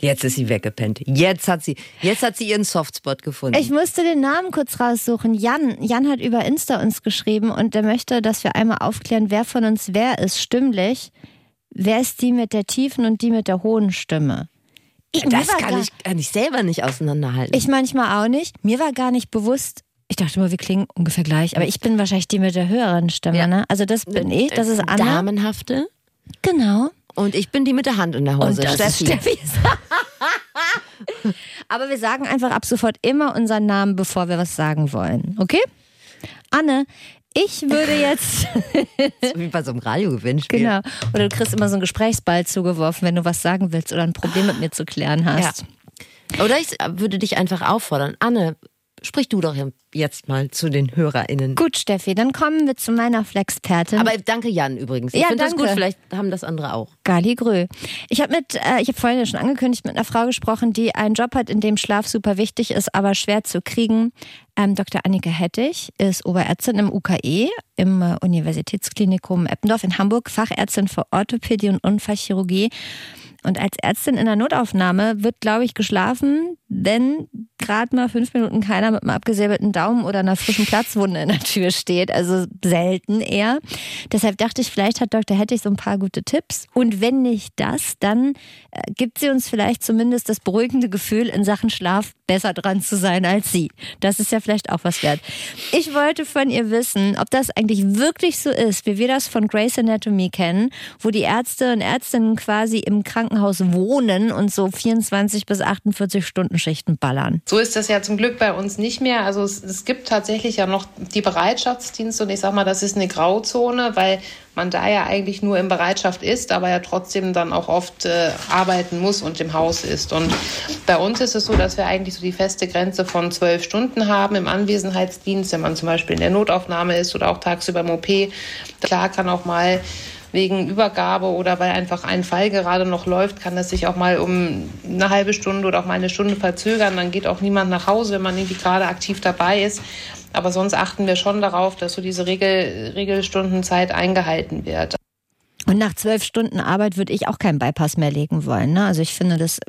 Jetzt ist sie weggepennt. Jetzt hat sie, jetzt hat sie ihren Softspot gefunden. Ich musste den Namen kurz raussuchen. Jan, Jan hat über Insta uns geschrieben und der möchte, dass wir einmal aufklären, wer von uns wer ist stimmlich. Wer ist die mit der tiefen und die mit der hohen Stimme? Ich, das kann ich, kann ich selber nicht auseinanderhalten. Ich manchmal auch nicht. Mir war gar nicht bewusst, ich dachte immer, wir klingen ungefähr gleich, aber ich bin wahrscheinlich die mit der höheren Stimme, ja. ne? Also das bin ich, das ist Anna. Damenhafte. Genau. Und ich bin die mit der Hand in der Hose. Und das Steffi. ist Steffi. aber wir sagen einfach ab sofort immer unseren Namen, bevor wir was sagen wollen. Okay? Anne, ich würde jetzt. so wie bei so einem Radiogewinnspiel. Genau. Oder du kriegst immer so einen Gesprächsball zugeworfen, wenn du was sagen willst oder ein Problem mit mir zu klären hast. Ja. Oder ich würde dich einfach auffordern. Anne, sprich du doch jetzt mal zu den HörerInnen. Gut, Steffi, dann kommen wir zu meiner Flexpertin. Aber danke Jan übrigens. Ich ja, finde das gut, vielleicht haben das andere auch. Gali Grö. Ich habe mit, äh, ich habe vorhin ja schon angekündigt, mit einer Frau gesprochen, die einen Job hat, in dem Schlaf super wichtig ist, aber schwer zu kriegen. Ähm, Dr. Annika Hettich ist Oberärztin im UKE, im äh, Universitätsklinikum Eppendorf in Hamburg, Fachärztin für Orthopädie und Unfallchirurgie. Und als Ärztin in der Notaufnahme wird, glaube ich, geschlafen, wenn gerade mal fünf Minuten keiner mit einem abgesäbelten Daumen oder einer frischen Platzwunde in der Tür steht. Also selten eher. Deshalb dachte ich, vielleicht hat Dr. Hettich so ein paar gute Tipps. Und wenn nicht das, dann äh, gibt sie uns vielleicht zumindest das beruhigende Gefühl, in Sachen Schlaf besser dran zu sein als sie. Das ist ja vielleicht auch was wert. Ich wollte von ihr wissen, ob das eigentlich wirklich so ist, wie wir das von Grace Anatomy kennen, wo die Ärzte und Ärztinnen quasi im Krankenhaus wohnen und so 24 bis 48 Stunden Schichten ballern. So ist das ja zum Glück bei uns nicht mehr. Also es, es gibt tatsächlich ja noch die Bereitschaftsdienste und ich sage mal, das ist eine Grauzone, weil man da ja eigentlich nur in Bereitschaft ist, aber ja trotzdem dann auch oft äh, arbeiten muss und im Haus ist. Und bei uns ist es so, dass wir eigentlich so die feste Grenze von zwölf Stunden haben im Anwesenheitsdienst, wenn man zum Beispiel in der Notaufnahme ist oder auch tagsüber im OP. Klar kann auch mal wegen Übergabe oder weil einfach ein Fall gerade noch läuft, kann das sich auch mal um eine halbe Stunde oder auch mal eine Stunde verzögern. Dann geht auch niemand nach Hause, wenn man irgendwie gerade aktiv dabei ist. Aber sonst achten wir schon darauf, dass so diese Regel, Regelstundenzeit eingehalten wird. Und nach zwölf Stunden Arbeit würde ich auch keinen Bypass mehr legen wollen. Ne? Also ich finde das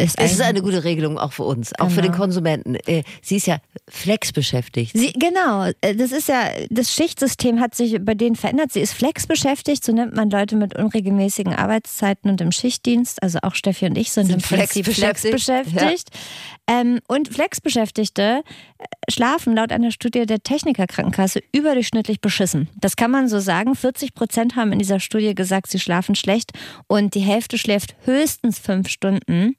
Es ist eine gute Regelung auch für uns, auch für den Genau. Konsumenten. Äh, Sie ist ja flexbeschäftigt. Sie, genau, äh, das ist ja, das Schichtsystem hat sich bei denen verändert. Sie ist flexbeschäftigt, so nennt man Leute mit unregelmäßigen Arbeitszeiten und im Schichtdienst. Also auch Steffi und ich sind, Sind im Prinzip flexbeschäftigt, flexbeschäftigt. Ähm, und Flexbeschäftigte äh, schlafen laut einer Studie der Technikerkrankenkasse überdurchschnittlich beschissen. Das kann man so sagen. 40 Prozent haben in dieser Studie gesagt, sie schlafen schlecht und die Hälfte schläft höchstens fünf Stunden.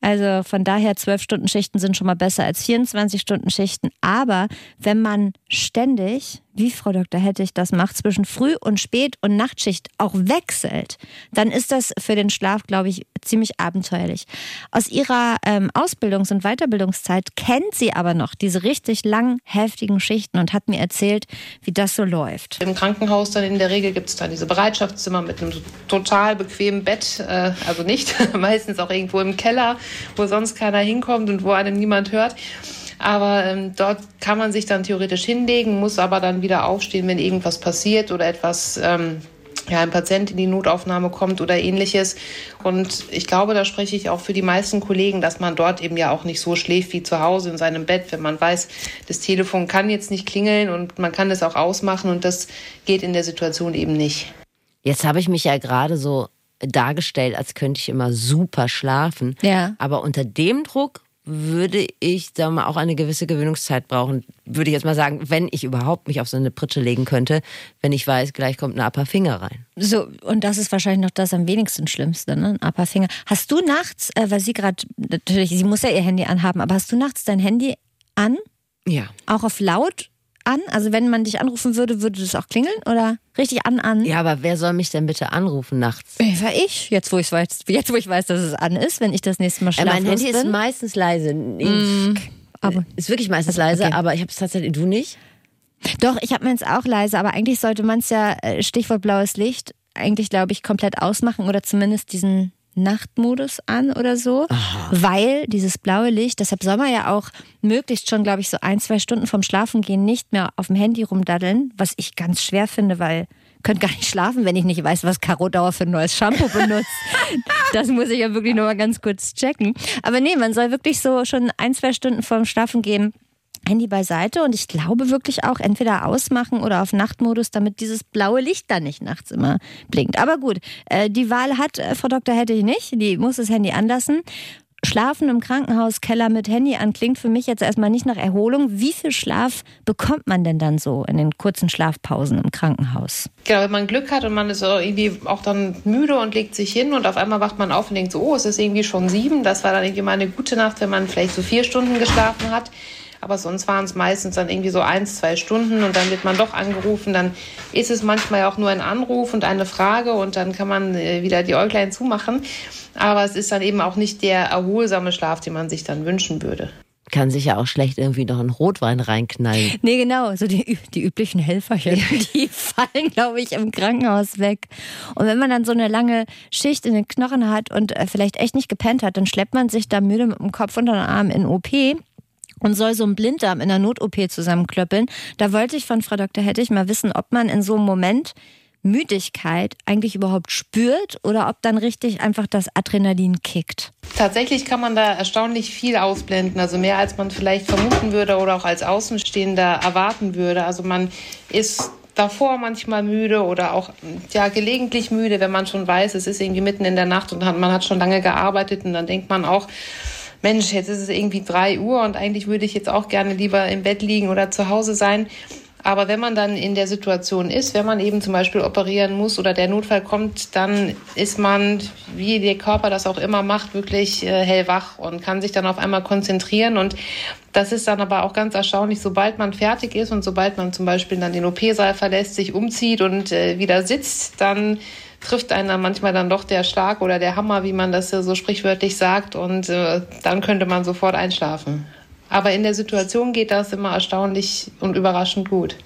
Also von daher, 12-Stunden-Schichten sind schon mal besser als 24-Stunden-Schichten. Aber wenn man ständig, wie Frau Dr. Hettich das macht, zwischen Früh- und Spät- und Nachtschicht auch wechselt, dann ist das für den Schlaf, glaube ich, ziemlich abenteuerlich. Aus ihrer ähm, Ausbildungs- und Weiterbildungszeit kennt sie aber noch diese richtig lang, heftigen Schichten und hat mir erzählt, wie das so läuft. Im Krankenhaus dann in der Regel gibt es dann diese Bereitschaftszimmer mit einem total bequemen Bett, äh, also nicht, meistens auch irgendwo im Keller, wo sonst keiner hinkommt und wo einem niemand hört. Aber ähm, dort kann man sich dann theoretisch hinlegen, muss aber dann wieder aufstehen, wenn irgendwas passiert oder etwas, ähm, ja, ein Patient in die Notaufnahme kommt oder ähnliches. Und ich glaube, da spreche ich auch für die meisten Kollegen, dass man dort eben ja auch nicht so schläft wie zu Hause in seinem Bett, wenn man weiß, das Telefon kann jetzt nicht klingeln und man kann das auch ausmachen und das geht in der Situation eben nicht. Jetzt habe ich mich ja gerade so dargestellt, als könnte ich immer super schlafen. Ja. Aber unter dem Druck würde ich da mal auch eine gewisse Gewöhnungszeit brauchen. Würde ich jetzt mal sagen, wenn ich überhaupt mich auf so eine Pritsche legen könnte, wenn ich weiß, gleich kommt ein Upper Finger rein. So, und das ist wahrscheinlich noch das am wenigsten Schlimmste, ne? Ein Upperfinger. Hast du nachts, äh, weil sie gerade, natürlich, sie muss ja ihr Handy anhaben, aber hast du nachts dein Handy an? Ja. Auch auf laut an? Also wenn man dich anrufen würde, würde das auch klingeln? Oder richtig an, an? Ja, aber wer soll mich denn bitte anrufen nachts? Äh, War ich, jetzt wo, ich weiß, jetzt wo ich weiß, dass es an ist, wenn ich das nächste Mal Äh, schlaflos mein Handy ist bin. meistens leise. Ich, aber- ist wirklich meistens leise, okay. aber ich habe es tatsächlich, du nicht? Doch, ich habe meins auch leise, aber eigentlich sollte man es ja, äh, Stichwort blaues Licht, eigentlich glaube ich komplett ausmachen oder zumindest diesen Nachtmodus an oder so, weil dieses blaue Licht, deshalb soll man ja auch möglichst schon, glaube ich, so ein, zwei Stunden vorm Schlafengehen nicht mehr auf dem Handy rumdaddeln, was ich ganz schwer finde, weil ich könnte gar nicht schlafen, wenn ich nicht weiß, was Caro Dauer für ein neues Shampoo benutzt. das muss ich ja wirklich nur mal ganz kurz checken. Aber nee, man soll wirklich so schon ein, zwei Stunden vorm Schlafengehen Handy beiseite und ich glaube wirklich auch entweder ausmachen oder auf Nachtmodus, damit dieses blaue Licht dann nicht nachts immer blinkt. Aber gut, äh, die Wahl hat äh, Frau Doktor hätte ich nicht. Die muss das Handy anlassen. Schlafen im Krankenhauskeller mit Handy an klingt für mich jetzt erstmal nicht nach Erholung. Wie viel Schlaf bekommt man denn dann so in den kurzen Schlafpausen im Krankenhaus? Genau, wenn man Glück hat und man ist irgendwie auch dann müde und legt sich hin und auf einmal wacht man auf und denkt so, oh, es ist irgendwie schon sieben. Das war dann irgendwie mal eine gute Nacht, wenn man vielleicht so vier Stunden geschlafen hat. Aber sonst waren es meistens dann irgendwie so eins, zwei Stunden und dann wird man doch angerufen. Dann ist es manchmal auch nur ein Anruf und eine Frage und dann kann man äh, wieder die Äuglein zumachen. Aber es ist dann eben auch nicht der erholsame Schlaf, den man sich dann wünschen würde. Kann sich ja auch schlecht irgendwie noch einen Rotwein reinknallen. Nee, genau, so die, ü- die üblichen Helferchen, die fallen, glaube ich, im Krankenhaus weg. Und wenn man dann so eine lange Schicht in den Knochen hat und äh, vielleicht echt nicht gepennt hat, dann schleppt man sich da müde mit dem Kopf unter den Arm in OP und soll so einen Blinddarm in der Not-OP zusammenklöppeln. Da wollte ich von Frau Dr. Hettich mal wissen, ob man in so einem Moment Müdigkeit eigentlich überhaupt spürt oder ob dann richtig einfach das Adrenalin kickt. Tatsächlich kann man da erstaunlich viel ausblenden, also mehr als man vielleicht vermuten würde oder auch als Außenstehender erwarten würde. Also man ist davor manchmal müde oder auch ja gelegentlich müde, wenn man schon weiß, es ist irgendwie mitten in der Nacht und man hat schon lange gearbeitet und dann denkt man auch, Mensch, jetzt ist es irgendwie drei Uhr und eigentlich würde ich jetzt auch gerne lieber im Bett liegen oder zu Hause sein. Aber wenn man dann in der Situation ist, wenn man eben zum Beispiel operieren muss oder der Notfall kommt, dann ist man, wie der Körper das auch immer macht, wirklich äh, hellwach und kann sich dann auf einmal konzentrieren. Und das ist dann aber auch ganz erstaunlich, sobald man fertig ist und sobald man zum Beispiel dann den OP-Saal verlässt, sich umzieht und äh, wieder sitzt, dann trifft einen dann manchmal dann doch der Schlag oder der Hammer, wie man das so sprichwörtlich sagt. Und äh, dann könnte man sofort einschlafen. Aber in der Situation geht das immer erstaunlich und überraschend gut.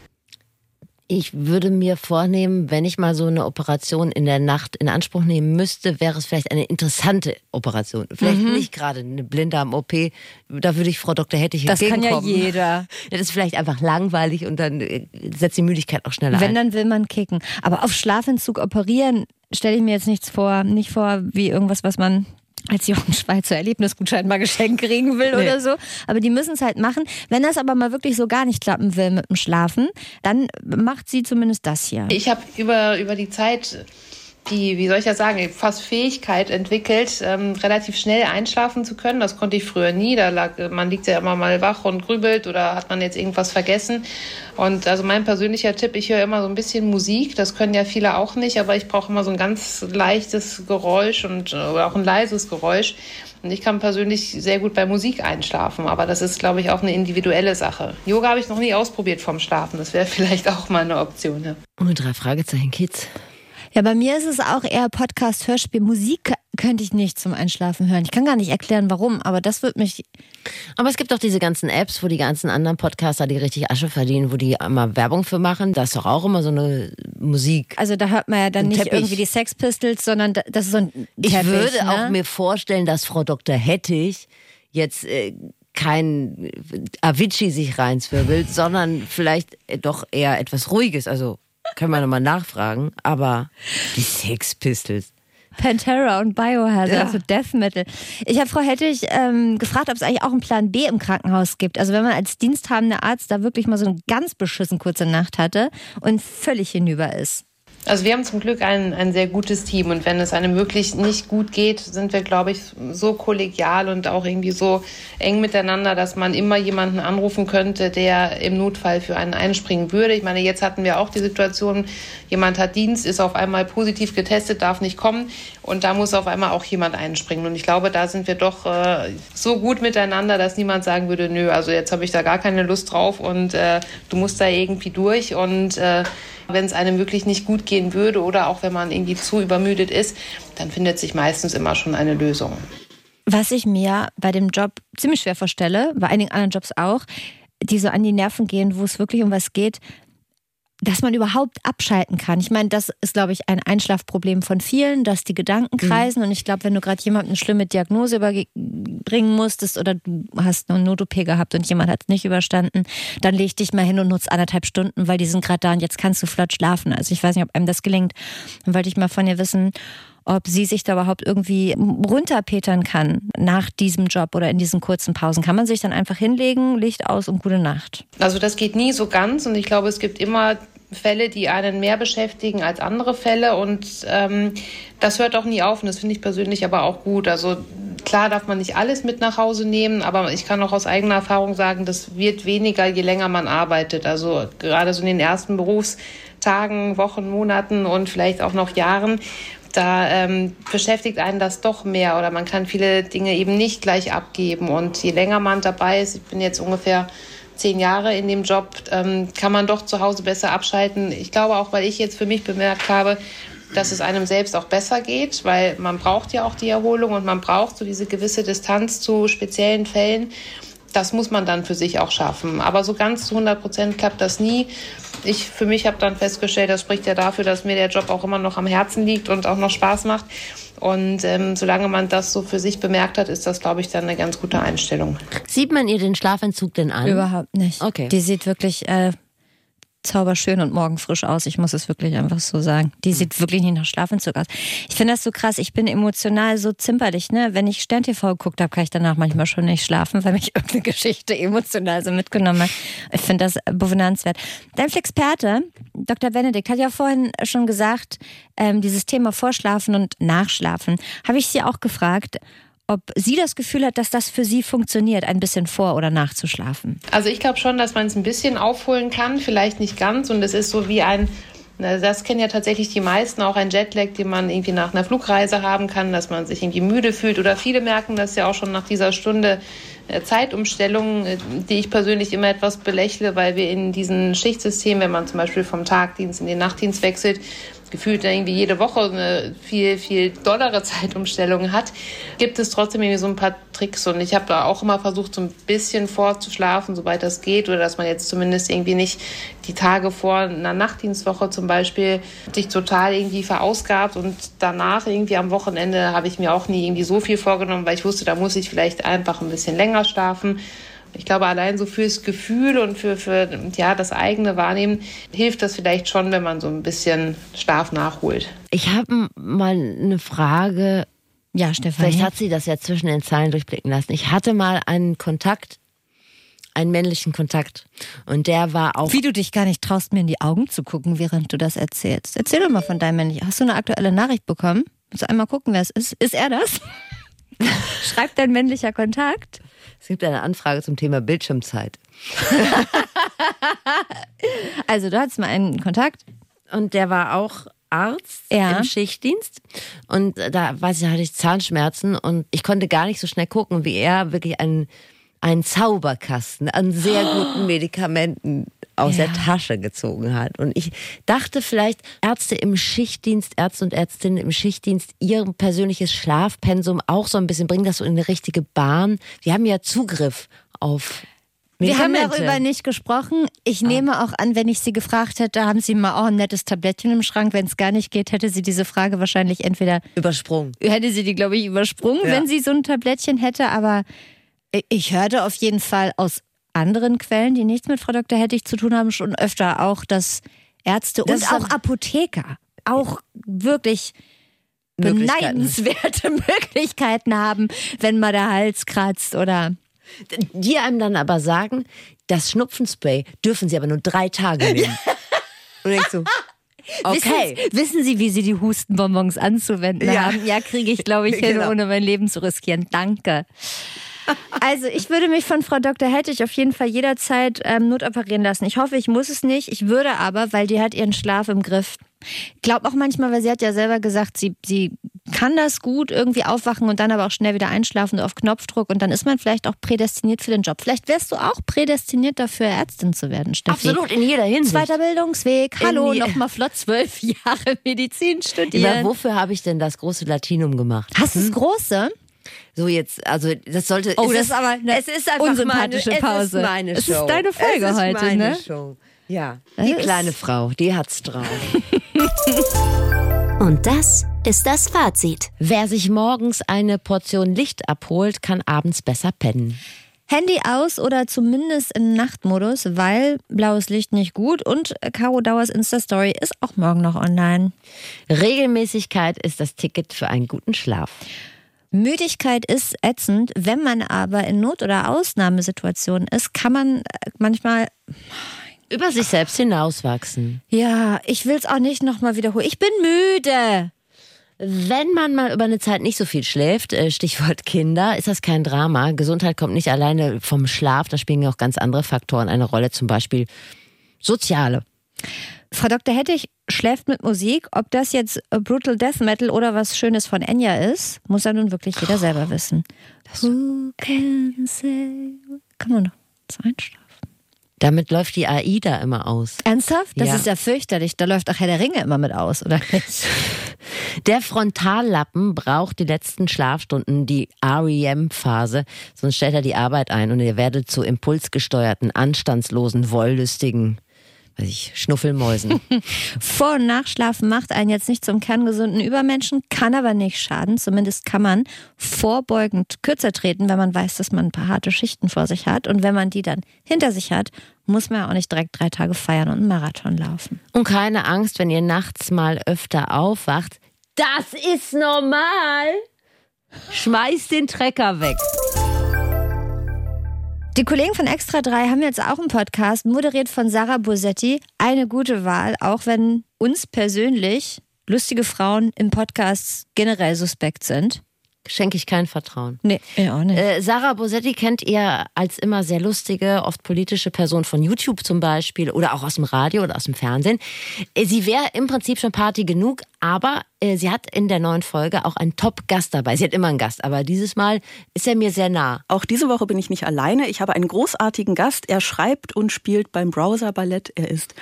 Ich würde mir vornehmen, wenn ich mal so eine Operation in der Nacht in Anspruch nehmen müsste, wäre es vielleicht eine interessante Operation. Vielleicht Mhm. nicht gerade eine Blinddarm-OP. Da würde ich Frau Dr. Hettich Das kann ja jeder. Das ist vielleicht einfach langweilig und dann äh, setzt die Müdigkeit auch schneller Wenn, ein. dann will man kicken. Aber auf Schlafentzug operieren stelle ich mir jetzt nichts vor. Nicht vor wie irgendwas, was man als Jochen Schweizer Erlebnisgutschein mal geschenkt kriegen will nee. oder so. Aber die müssen es halt machen. Wenn das aber mal wirklich so gar nicht klappen will mit dem Schlafen, dann macht sie zumindest das hier. Ich habe über, über die Zeit die, wie soll ich das sagen, fast Fähigkeit entwickelt, ähm, relativ schnell einschlafen zu können. Das konnte ich früher nie. Da lag, man liegt ja immer mal wach und grübelt oder hat man jetzt irgendwas vergessen. Und also mein persönlicher Tipp, ich höre immer so ein bisschen Musik. Das können ja viele auch nicht, aber ich brauche immer so ein ganz leichtes Geräusch und oder auch ein leises Geräusch. Und ich kann persönlich sehr gut bei Musik einschlafen, aber das ist, glaube ich, auch eine individuelle Sache. Yoga habe ich noch nie ausprobiert vom Schlafen. Das wäre vielleicht auch mal eine Option. Ja. Drei Fragezeichen Kids. Ja, bei mir ist es auch eher Podcast, Hörspiel. Musik könnte ich nicht zum Einschlafen hören. Ich kann gar nicht erklären, warum, aber das wird mich. Aber es gibt doch diese ganzen Apps, wo die ganzen anderen Podcaster, die richtig Asche verdienen, wo die immer Werbung für machen. Da ist doch auch immer so eine Musik. Also da hört man ja dann nicht Teppich. irgendwie die Sex Pistols, sondern das ist so ein Teppich, Ich würde ne? auch mir vorstellen, dass Frau Dr. Hettich jetzt äh, kein Avicii sich reinzwirbelt, sondern vielleicht doch eher etwas Ruhiges, also können wir nochmal nachfragen. Aber die Sex Pistols. Pantera und Biohazard, ja. also Death Metal. Ich habe Frau Hettich ähm, gefragt, ob es eigentlich auch einen Plan B im Krankenhaus gibt. Also wenn man als diensthabender Arzt da wirklich mal so eine ganz beschissen kurze Nacht hatte und völlig hinüber ist. Also wir haben zum Glück ein, ein sehr gutes Team und wenn es einem wirklich nicht gut geht, sind wir, glaube ich, so kollegial und auch irgendwie so eng miteinander, dass man immer jemanden anrufen könnte, der im Notfall für einen einspringen würde. Ich meine, jetzt hatten wir auch die Situation, jemand hat Dienst, ist auf einmal positiv getestet, darf nicht kommen und da muss auf einmal auch jemand einspringen. Und ich glaube, da sind wir doch äh, so gut miteinander, dass niemand sagen würde, nö, also jetzt habe ich da gar keine Lust drauf und äh, du musst da irgendwie durch und äh, wenn es einem wirklich nicht gut gehen würde oder auch wenn man irgendwie zu übermüdet ist, dann findet sich meistens immer schon eine Lösung. Was ich mir bei dem Job ziemlich schwer vorstelle, bei einigen anderen Jobs auch, die so an die Nerven gehen, wo es wirklich um was geht, dass man überhaupt abschalten kann. Ich meine, das ist, glaube ich, ein Einschlafproblem von vielen, dass die Gedanken mhm. kreisen. Mhm. Und ich glaube, wenn du gerade jemandem eine schlimme Diagnose überbringen musstest oder du hast eine Not-OP gehabt und jemand hat es nicht überstanden, dann leg dich mal hin und nutze anderthalb Stunden, weil die sind gerade da und jetzt kannst du flott schlafen. Also ich weiß nicht, ob einem das gelingt. Dann wollte ich mal von ihr wissen, ob sie sich da überhaupt irgendwie runterpetern kann nach diesem Job oder in diesen kurzen Pausen. Kann man sich dann einfach hinlegen, Licht aus und gute Nacht? Also das geht nie so ganz und ich glaube, es gibt immer Fälle, die einen mehr beschäftigen als andere Fälle. Und ähm, das hört auch nie auf. Und das finde ich persönlich aber auch gut. Also klar darf man nicht alles mit nach Hause nehmen, aber ich kann auch aus eigener Erfahrung sagen, das wird weniger, je länger man arbeitet. Also gerade so in den ersten Berufstagen, Wochen, Monaten und vielleicht auch noch Jahren. Da ähm, beschäftigt einen das doch mehr oder man kann viele Dinge eben nicht gleich abgeben. Und je länger man dabei ist, ich bin jetzt ungefähr zehn Jahre in dem Job, ähm, kann man doch zu Hause besser abschalten. Ich glaube auch, weil ich jetzt für mich bemerkt habe, dass es einem selbst auch besser geht, weil man braucht ja auch die Erholung und man braucht so diese gewisse Distanz zu speziellen Fällen. Das muss man dann für sich auch schaffen. Aber so ganz zu 100 Prozent klappt das nie. Ich für mich habe dann festgestellt, das spricht ja dafür, dass mir der Job auch immer noch am Herzen liegt und auch noch Spaß macht. Und ähm, solange man das so für sich bemerkt hat, ist das, glaube ich, dann eine ganz gute Einstellung. Sieht man ihr den Schlafentzug denn an? Überhaupt nicht. Okay. Die sieht wirklich äh, zauberschön und morgenfrisch aus. Ich muss es wirklich einfach so sagen. Die sieht wirklich nicht nach Schlafentzug aus. Ich finde das so krass. Ich bin emotional so zimperlich, ne? Wenn ich Stern TV geguckt habe, kann ich danach manchmal schon nicht schlafen, weil mich irgendeine Geschichte emotional so mitgenommen hat. Ich finde das bewundernswert. Dein Flexperte, Dr. Benedikt, hat ja vorhin schon gesagt, ähm, dieses Thema Vorschlafen und Nachschlafen. Habe ich Sie auch gefragt, ob sie das Gefühl hat, dass das für sie funktioniert, ein bisschen vor- oder nachzuschlafen. Also ich glaube schon, dass man es ein bisschen aufholen kann, vielleicht nicht ganz. Und es ist so wie ein das kennen ja tatsächlich die meisten, auch ein Jetlag, den man irgendwie nach einer Flugreise haben kann, dass man sich irgendwie müde fühlt. Oder viele merken das ja auch schon nach dieser Stunde Zeitumstellung, äh, die ich persönlich immer etwas belächle, weil wir in diesen Schichtsystemen, wenn man zum Beispiel vom Tagdienst in den Nachtdienst wechselt, gefühlt irgendwie jede Woche eine viel, viel dollere Zeitumstellung hat, gibt es trotzdem irgendwie so ein paar Tricks. Und ich habe da auch immer versucht, so ein bisschen vorzuschlafen, soweit das geht, oder dass man jetzt zumindest irgendwie nicht die Tage vor einer Nachtdienstwoche zum Beispiel sich total irgendwie verausgabt und danach irgendwie am Wochenende habe ich mir auch nie irgendwie so viel vorgenommen, weil ich wusste, da muss ich vielleicht einfach ein bisschen länger schlafen. Ich glaube, allein so fürs Gefühl und für, für ja, das eigene Wahrnehmen hilft das vielleicht schon, wenn man so ein bisschen Schlaf nachholt. Ich habe mal eine Frage Ja, Stefan. Vielleicht hat sie das ja zwischen den Zeilen durchblicken lassen. Ich hatte mal einen Kontakt, einen männlichen Kontakt. Und der war auch. Wie du dich gar nicht traust, mir in die Augen zu gucken, während du das erzählst. Erzähl doch mal von deinem männlichen. Hast du eine aktuelle Nachricht bekommen? Du einmal gucken, wer es ist? Ist er das? Schreibt dein männlicher Kontakt? Es gibt eine Anfrage zum Thema Bildschirmzeit. also, du hattest mal einen Kontakt. Und der war auch Arzt Ja. im Schichtdienst. Und da weiß ich, hatte ich Zahnschmerzen und ich konnte gar nicht so schnell gucken, wie er wirklich einen, einen Zauberkasten an sehr guten Medikamenten aus Ja. der Tasche gezogen hat. Und ich dachte vielleicht, Ärzte im Schichtdienst, Ärzte und Ärztinnen im Schichtdienst, ihr persönliches Schlafpensum auch so ein bisschen bringen, das so in eine richtige Bahn. Wir haben ja Zugriff auf Wir haben darüber nicht gesprochen. Ich nehme auch an, wenn ich sie gefragt hätte, haben sie mal auch ein nettes Tablettchen im Schrank. Wenn es gar nicht geht, hätte sie diese Frage wahrscheinlich entweder übersprungen. hätte sie die, glaube ich, übersprungen, Ja. wenn sie so ein Tablettchen hätte. Aber ich hörte auf jeden Fall aus anderen Quellen, die nichts mit Frau Dr. Hettich zu tun haben, schon öfter auch, dass Ärzte Das und auch Apotheker auch wirklich Möglichkeiten. beneidenswerte Möglichkeiten haben, wenn mal der Hals kratzt oder die einem dann aber sagen, das Schnupfenspray dürfen sie aber nur drei Tage nehmen. Und ich so, okay. Wissen, wissen Sie, wie Sie die Hustenbonbons anzuwenden Ja. haben? Ja, kriege ich, glaube ich, hin, Genau. ohne mein Leben zu riskieren. Danke. Also, ich würde mich von Frau Dr. Hettich auf jeden Fall jederzeit ähm, notoperieren lassen. Ich hoffe, ich muss es nicht. Ich würde aber, weil die hat ihren Schlaf im Griff. Ich glaube auch manchmal, weil sie hat ja selber gesagt, sie, sie kann das gut irgendwie aufwachen und dann aber auch schnell wieder einschlafen auf Knopfdruck und dann ist man vielleicht auch prädestiniert für den Job. Vielleicht wärst du auch prädestiniert dafür, Ärztin zu werden, Steffi. Absolut, in jeder Hinsicht. Zweiter Bildungsweg. Hallo, nochmal flott zwölf Jahre Medizin Aber studieren. wofür habe ich denn das große Latinum gemacht? Hast du das große? So jetzt, also das sollte. Oh, es das ist aber eine es ist einfach unsympathische meine, Pause. Es ist meine Es Show. ist deine Folge es ist heute, meine ne? Show. Ja, Das die kleine Frau, die hat's drauf. Und das ist das Fazit. Wer sich morgens eine Portion Licht abholt, kann abends besser pennen. Handy aus oder zumindest in Nachtmodus, weil blaues Licht nicht gut und Caro Dauers Insta-Story ist auch morgen noch online. Regelmäßigkeit ist das Ticket für einen guten Schlaf. Müdigkeit ist ätzend. Wenn man aber in Not- oder Ausnahmesituationen ist, kann man äh, manchmal, Über sich selbst hinauswachsen. ja, ich will es auch nicht nochmal wiederholen. Ich bin müde. Wenn man mal über eine Zeit nicht so viel schläft, äh, Stichwort Kinder, ist das kein Drama. Gesundheit kommt nicht alleine vom Schlaf, da spielen ja auch ganz andere Faktoren eine Rolle, zum Beispiel soziale. Frau Dr. Hettich schläft mit Musik. Ob das jetzt Brutal Death Metal oder was Schönes von Enya ist, muss ja nun wirklich jeder selber wissen. Who can say... Kann man noch zum Einschlafen? Damit läuft die AIDA immer aus. Ernsthaft? Das Ja. ist ja fürchterlich. Da läuft auch Herr der Ringe immer mit aus, oder nicht? Der Frontallappen braucht die letzten Schlafstunden, die REM-Phase, sonst stellt er die Arbeit ein und ihr werdet zu impulsgesteuerten, anstandslosen, wollüstigen, weiß ich, Schnuffelmäusen. Vor- und Nachschlafen macht einen jetzt nicht zum kerngesunden Übermenschen, kann aber nicht schaden. Zumindest kann man vorbeugend kürzer treten, wenn man weiß, dass man ein paar harte Schichten vor sich hat. Und wenn man die dann hinter sich hat, muss man ja auch nicht direkt drei Tage feiern und einen Marathon laufen. Und keine Angst, wenn ihr nachts mal öfter aufwacht. Das ist normal. Schmeißt den Trecker weg. Die Kollegen von Extra 3 haben jetzt auch einen Podcast, moderiert von Sarah Bosetti. Eine gute Wahl, auch wenn uns persönlich lustige Frauen im Podcast generell suspekt sind. Schenke ich kein Vertrauen. Nee, ja auch nicht. Äh, Sarah Bosetti kennt ihr als immer sehr lustige, oft politische Person von YouTube zum Beispiel oder auch aus dem Radio oder aus dem Fernsehen. Äh, Sie wäre im Prinzip schon Party genug, aber äh, sie hat in der neuen Folge auch einen Top-Gast dabei. Sie hat immer einen Gast, aber dieses Mal ist er mir sehr nah. Auch diese Woche bin ich nicht alleine. Ich habe einen großartigen Gast. Er schreibt und spielt beim Browser Ballett. Er ist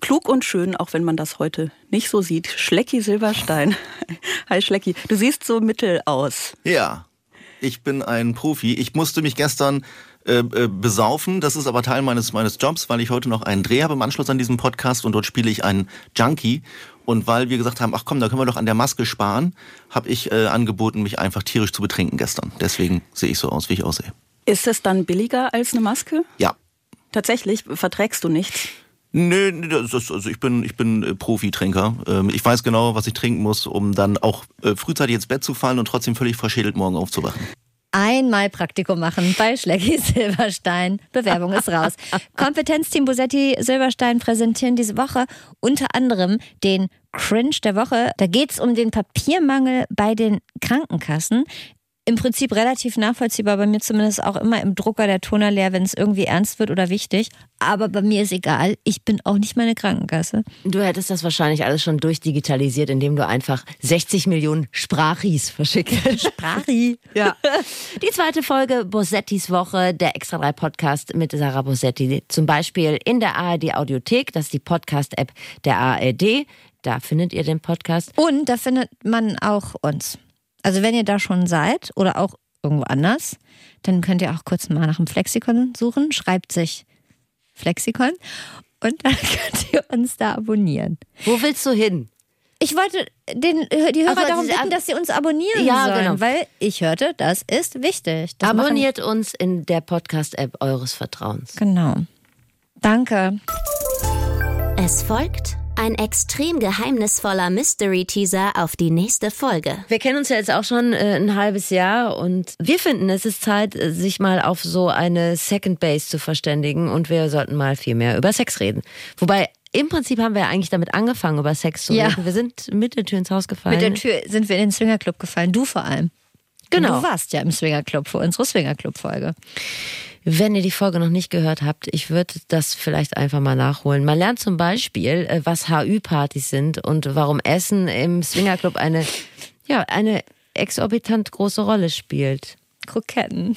klug und schön, auch wenn man das heute nicht so sieht. Schlecki Silberstein. Hi Schlecki. Du siehst so mittel aus. Ja, ich bin ein Profi. Ich musste mich gestern äh, äh, besaufen. Das ist aber Teil meines, meines Jobs, weil ich heute noch einen Dreh habe im Anschluss an diesen Podcast und dort spiele ich einen Junkie. Und weil wir gesagt haben, ach komm, da können wir doch an der Maske sparen, habe ich äh, angeboten, mich einfach tierisch zu betrinken gestern. Deswegen sehe ich so aus, wie ich aussehe. Ist es dann billiger als eine Maske? Ja, Tatsächlich verträgst du nichts. Nö, nee, also ich bin, ich bin äh, Profitrinker. Ähm, ich weiß genau, was ich trinken muss, um dann auch äh, frühzeitig ins Bett zu fallen und trotzdem völlig verschädelt morgen aufzuwachen. Einmal Praktikum machen bei Schlecki Silberstein. Bewerbung ist raus. Kompetenzteam Bosetti Silberstein präsentieren diese Woche unter anderem den Cringe der Woche. Da geht es um den Papiermangel bei den Krankenkassen im Prinzip relativ nachvollziehbar, bei mir zumindest auch immer im Drucker der Toner leer, wenn es irgendwie ernst wird oder wichtig. Aber bei mir ist egal, ich bin auch nicht meine Krankenkasse. Du hättest das wahrscheinlich alles schon durchdigitalisiert, indem du einfach 60 Millionen Sprachis verschickst. Sprachi. Ja. Die zweite Folge Bosettis Woche, der Extra 3 Podcast mit Sarah Bosetti. Zum Beispiel in der ARD Audiothek, das ist die Podcast-App der ARD. Da findet ihr den Podcast. Und da findet man auch uns. Also wenn ihr da schon seid oder auch irgendwo anders, dann könnt ihr auch kurz mal nach dem Flexikon suchen. Schreibt sich Flexikon und dann könnt ihr uns da abonnieren. Wo willst du hin? Ich wollte den, die Hörer Also, darum bitten, dass sie uns abonnieren Ja, sollen, genau. weil ich hörte, das ist wichtig. Das Abonniert uns in der Podcast-App eures Vertrauens. Machen, genau. Danke. Es folgt ein extrem geheimnisvoller Mystery-Teaser auf die nächste Folge. Wir kennen uns ja jetzt auch schon äh, ein halbes Jahr und wir finden, es ist Zeit, sich mal auf so eine Second Base zu verständigen und wir sollten mal viel mehr über Sex reden. Wobei, im Prinzip haben wir ja eigentlich damit angefangen, über Sex zu Ja. reden. Wir sind mit der Tür ins Haus gefallen. Mit der Tür sind wir in den Swingerclub gefallen. Du vor allem. Genau. Und du warst ja im Swingerclub für unsere Swingerclub-Folge. Wenn ihr die Folge noch nicht gehört habt, ich würde das vielleicht einfach mal nachholen. Man lernt zum Beispiel, äh, was HÜ-Partys sind und warum Essen im Swingerclub eine, ja, eine exorbitant große Rolle spielt. Kroketten.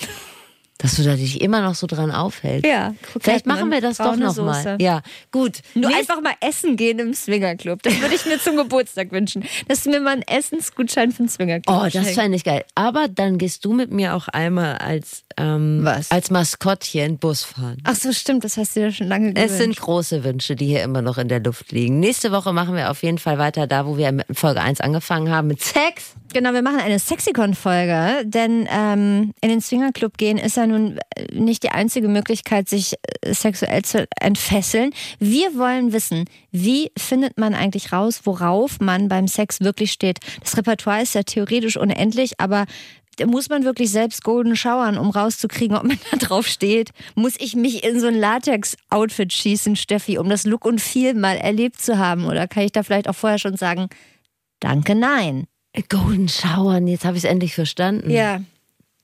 Dass du da dich immer noch so dran aufhältst. Ja, Vielleicht Kroketten machen wir das doch noch mal. Ja, gut. Nur Nächst- einfach mal essen gehen im Swingerclub. Das würde ich mir zum Geburtstag wünschen. Dass du mir mal einen Essensgutschein für den Swingerclub Oh, das fände ich geil. Aber dann gehst du mit mir auch einmal als, ähm, Was? als Maskottchen Bus fahren. Ach so, stimmt. Das hast du dir schon lange gewünscht. Es sind große Wünsche, die hier immer noch in der Luft liegen. Nächste Woche machen wir auf jeden Fall weiter da, wo wir mit Folge 1 angefangen haben, mit Sex. Genau, wir machen eine Sexikon-Folge, denn ähm, in den Swingerclub gehen ist ja nun äh, nicht die einzige Möglichkeit, sich äh, sexuell zu entfesseln. Wir wollen wissen, wie findet man eigentlich raus, worauf man beim Sex wirklich steht. Das Repertoire ist ja theoretisch unendlich, aber da muss man wirklich selbst golden showern, um rauszukriegen, ob man da drauf steht. Muss ich mich in so ein Latex-Outfit schießen, Steffi, um das Look und Feel mal erlebt zu haben? Oder kann ich da vielleicht auch vorher schon sagen, danke, nein? Golden Showern, jetzt habe ich es endlich verstanden. Ja.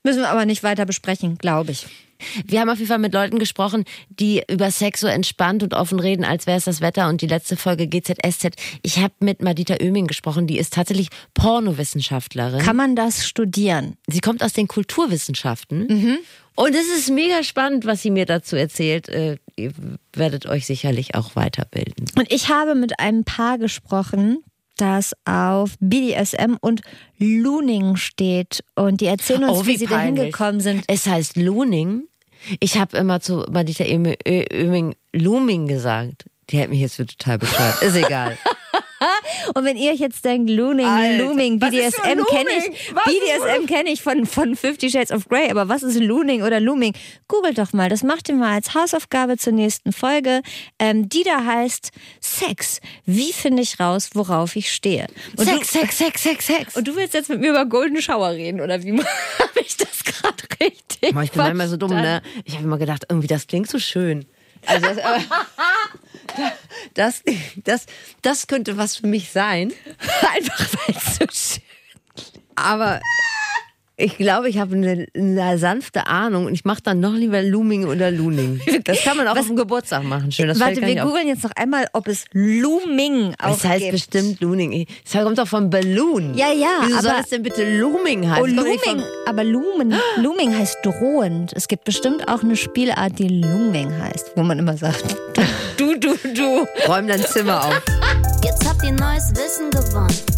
Müssen wir aber nicht weiter besprechen, glaube ich. Wir haben auf jeden Fall mit Leuten gesprochen, die über Sex so entspannt und offen reden, als wäre es das Wetter. Und die letzte Folge GZSZ, ich habe mit Madita Oeming gesprochen, die ist tatsächlich Pornowissenschaftlerin. Kann man das studieren? Sie kommt aus den Kulturwissenschaften. Und es ist mega spannend, was sie mir dazu erzählt. Äh, Ihr werdet euch sicherlich auch weiterbilden. Und ich habe mit einem Paar gesprochen, das auf BDSM und Looning steht. Und die erzählen uns, Oh, wie, wie sie da hingekommen sind. Es heißt Looning. Ich habe immer zu Madita Oeming Looming gesagt. Die hält mich jetzt für total bescheuert. Ist egal. Und wenn ihr euch jetzt denkt, Looning, Alter, Looming, BDSM kenne ich, Was BDSM kenne ich von, von Fifty Shades of Grey, aber was ist Looning oder Looming? Googelt doch mal, das macht ihr mal als Hausaufgabe zur nächsten Folge, ähm, die da heißt Sex. Wie finde ich raus, worauf ich stehe? Und Sex, du, Sex, Sex, Sex, Sex. Und du willst jetzt mit mir über Golden Shower reden, oder wie habe ich das gerade richtig ich bin manchmal so dumm, ne? Ich habe immer gedacht, irgendwie das klingt so schön. Also das, aber, das, das, das könnte was für mich sein. Einfach weil es so schön Aber ich glaube, ich habe eine, eine sanfte Ahnung und ich mache dann noch lieber Looming oder Looning. Das kann man auch auf dem Geburtstag machen. Schön. Das Warte, wir googeln jetzt noch einmal, ob es Looming Das heißt aufgibt. bestimmt Looning. Das kommt doch von Balloon. Ja, ja, Wieso soll aber- es denn bitte Looming heißen? Oh, Looming, aber Lumen, Looming heißt drohend. Es gibt bestimmt auch eine Spielart, die Looming heißt, wo man immer sagt, du, du, du. Von, räum dein Zimmer auf. Jetzt habt ihr neues Wissen gewonnen.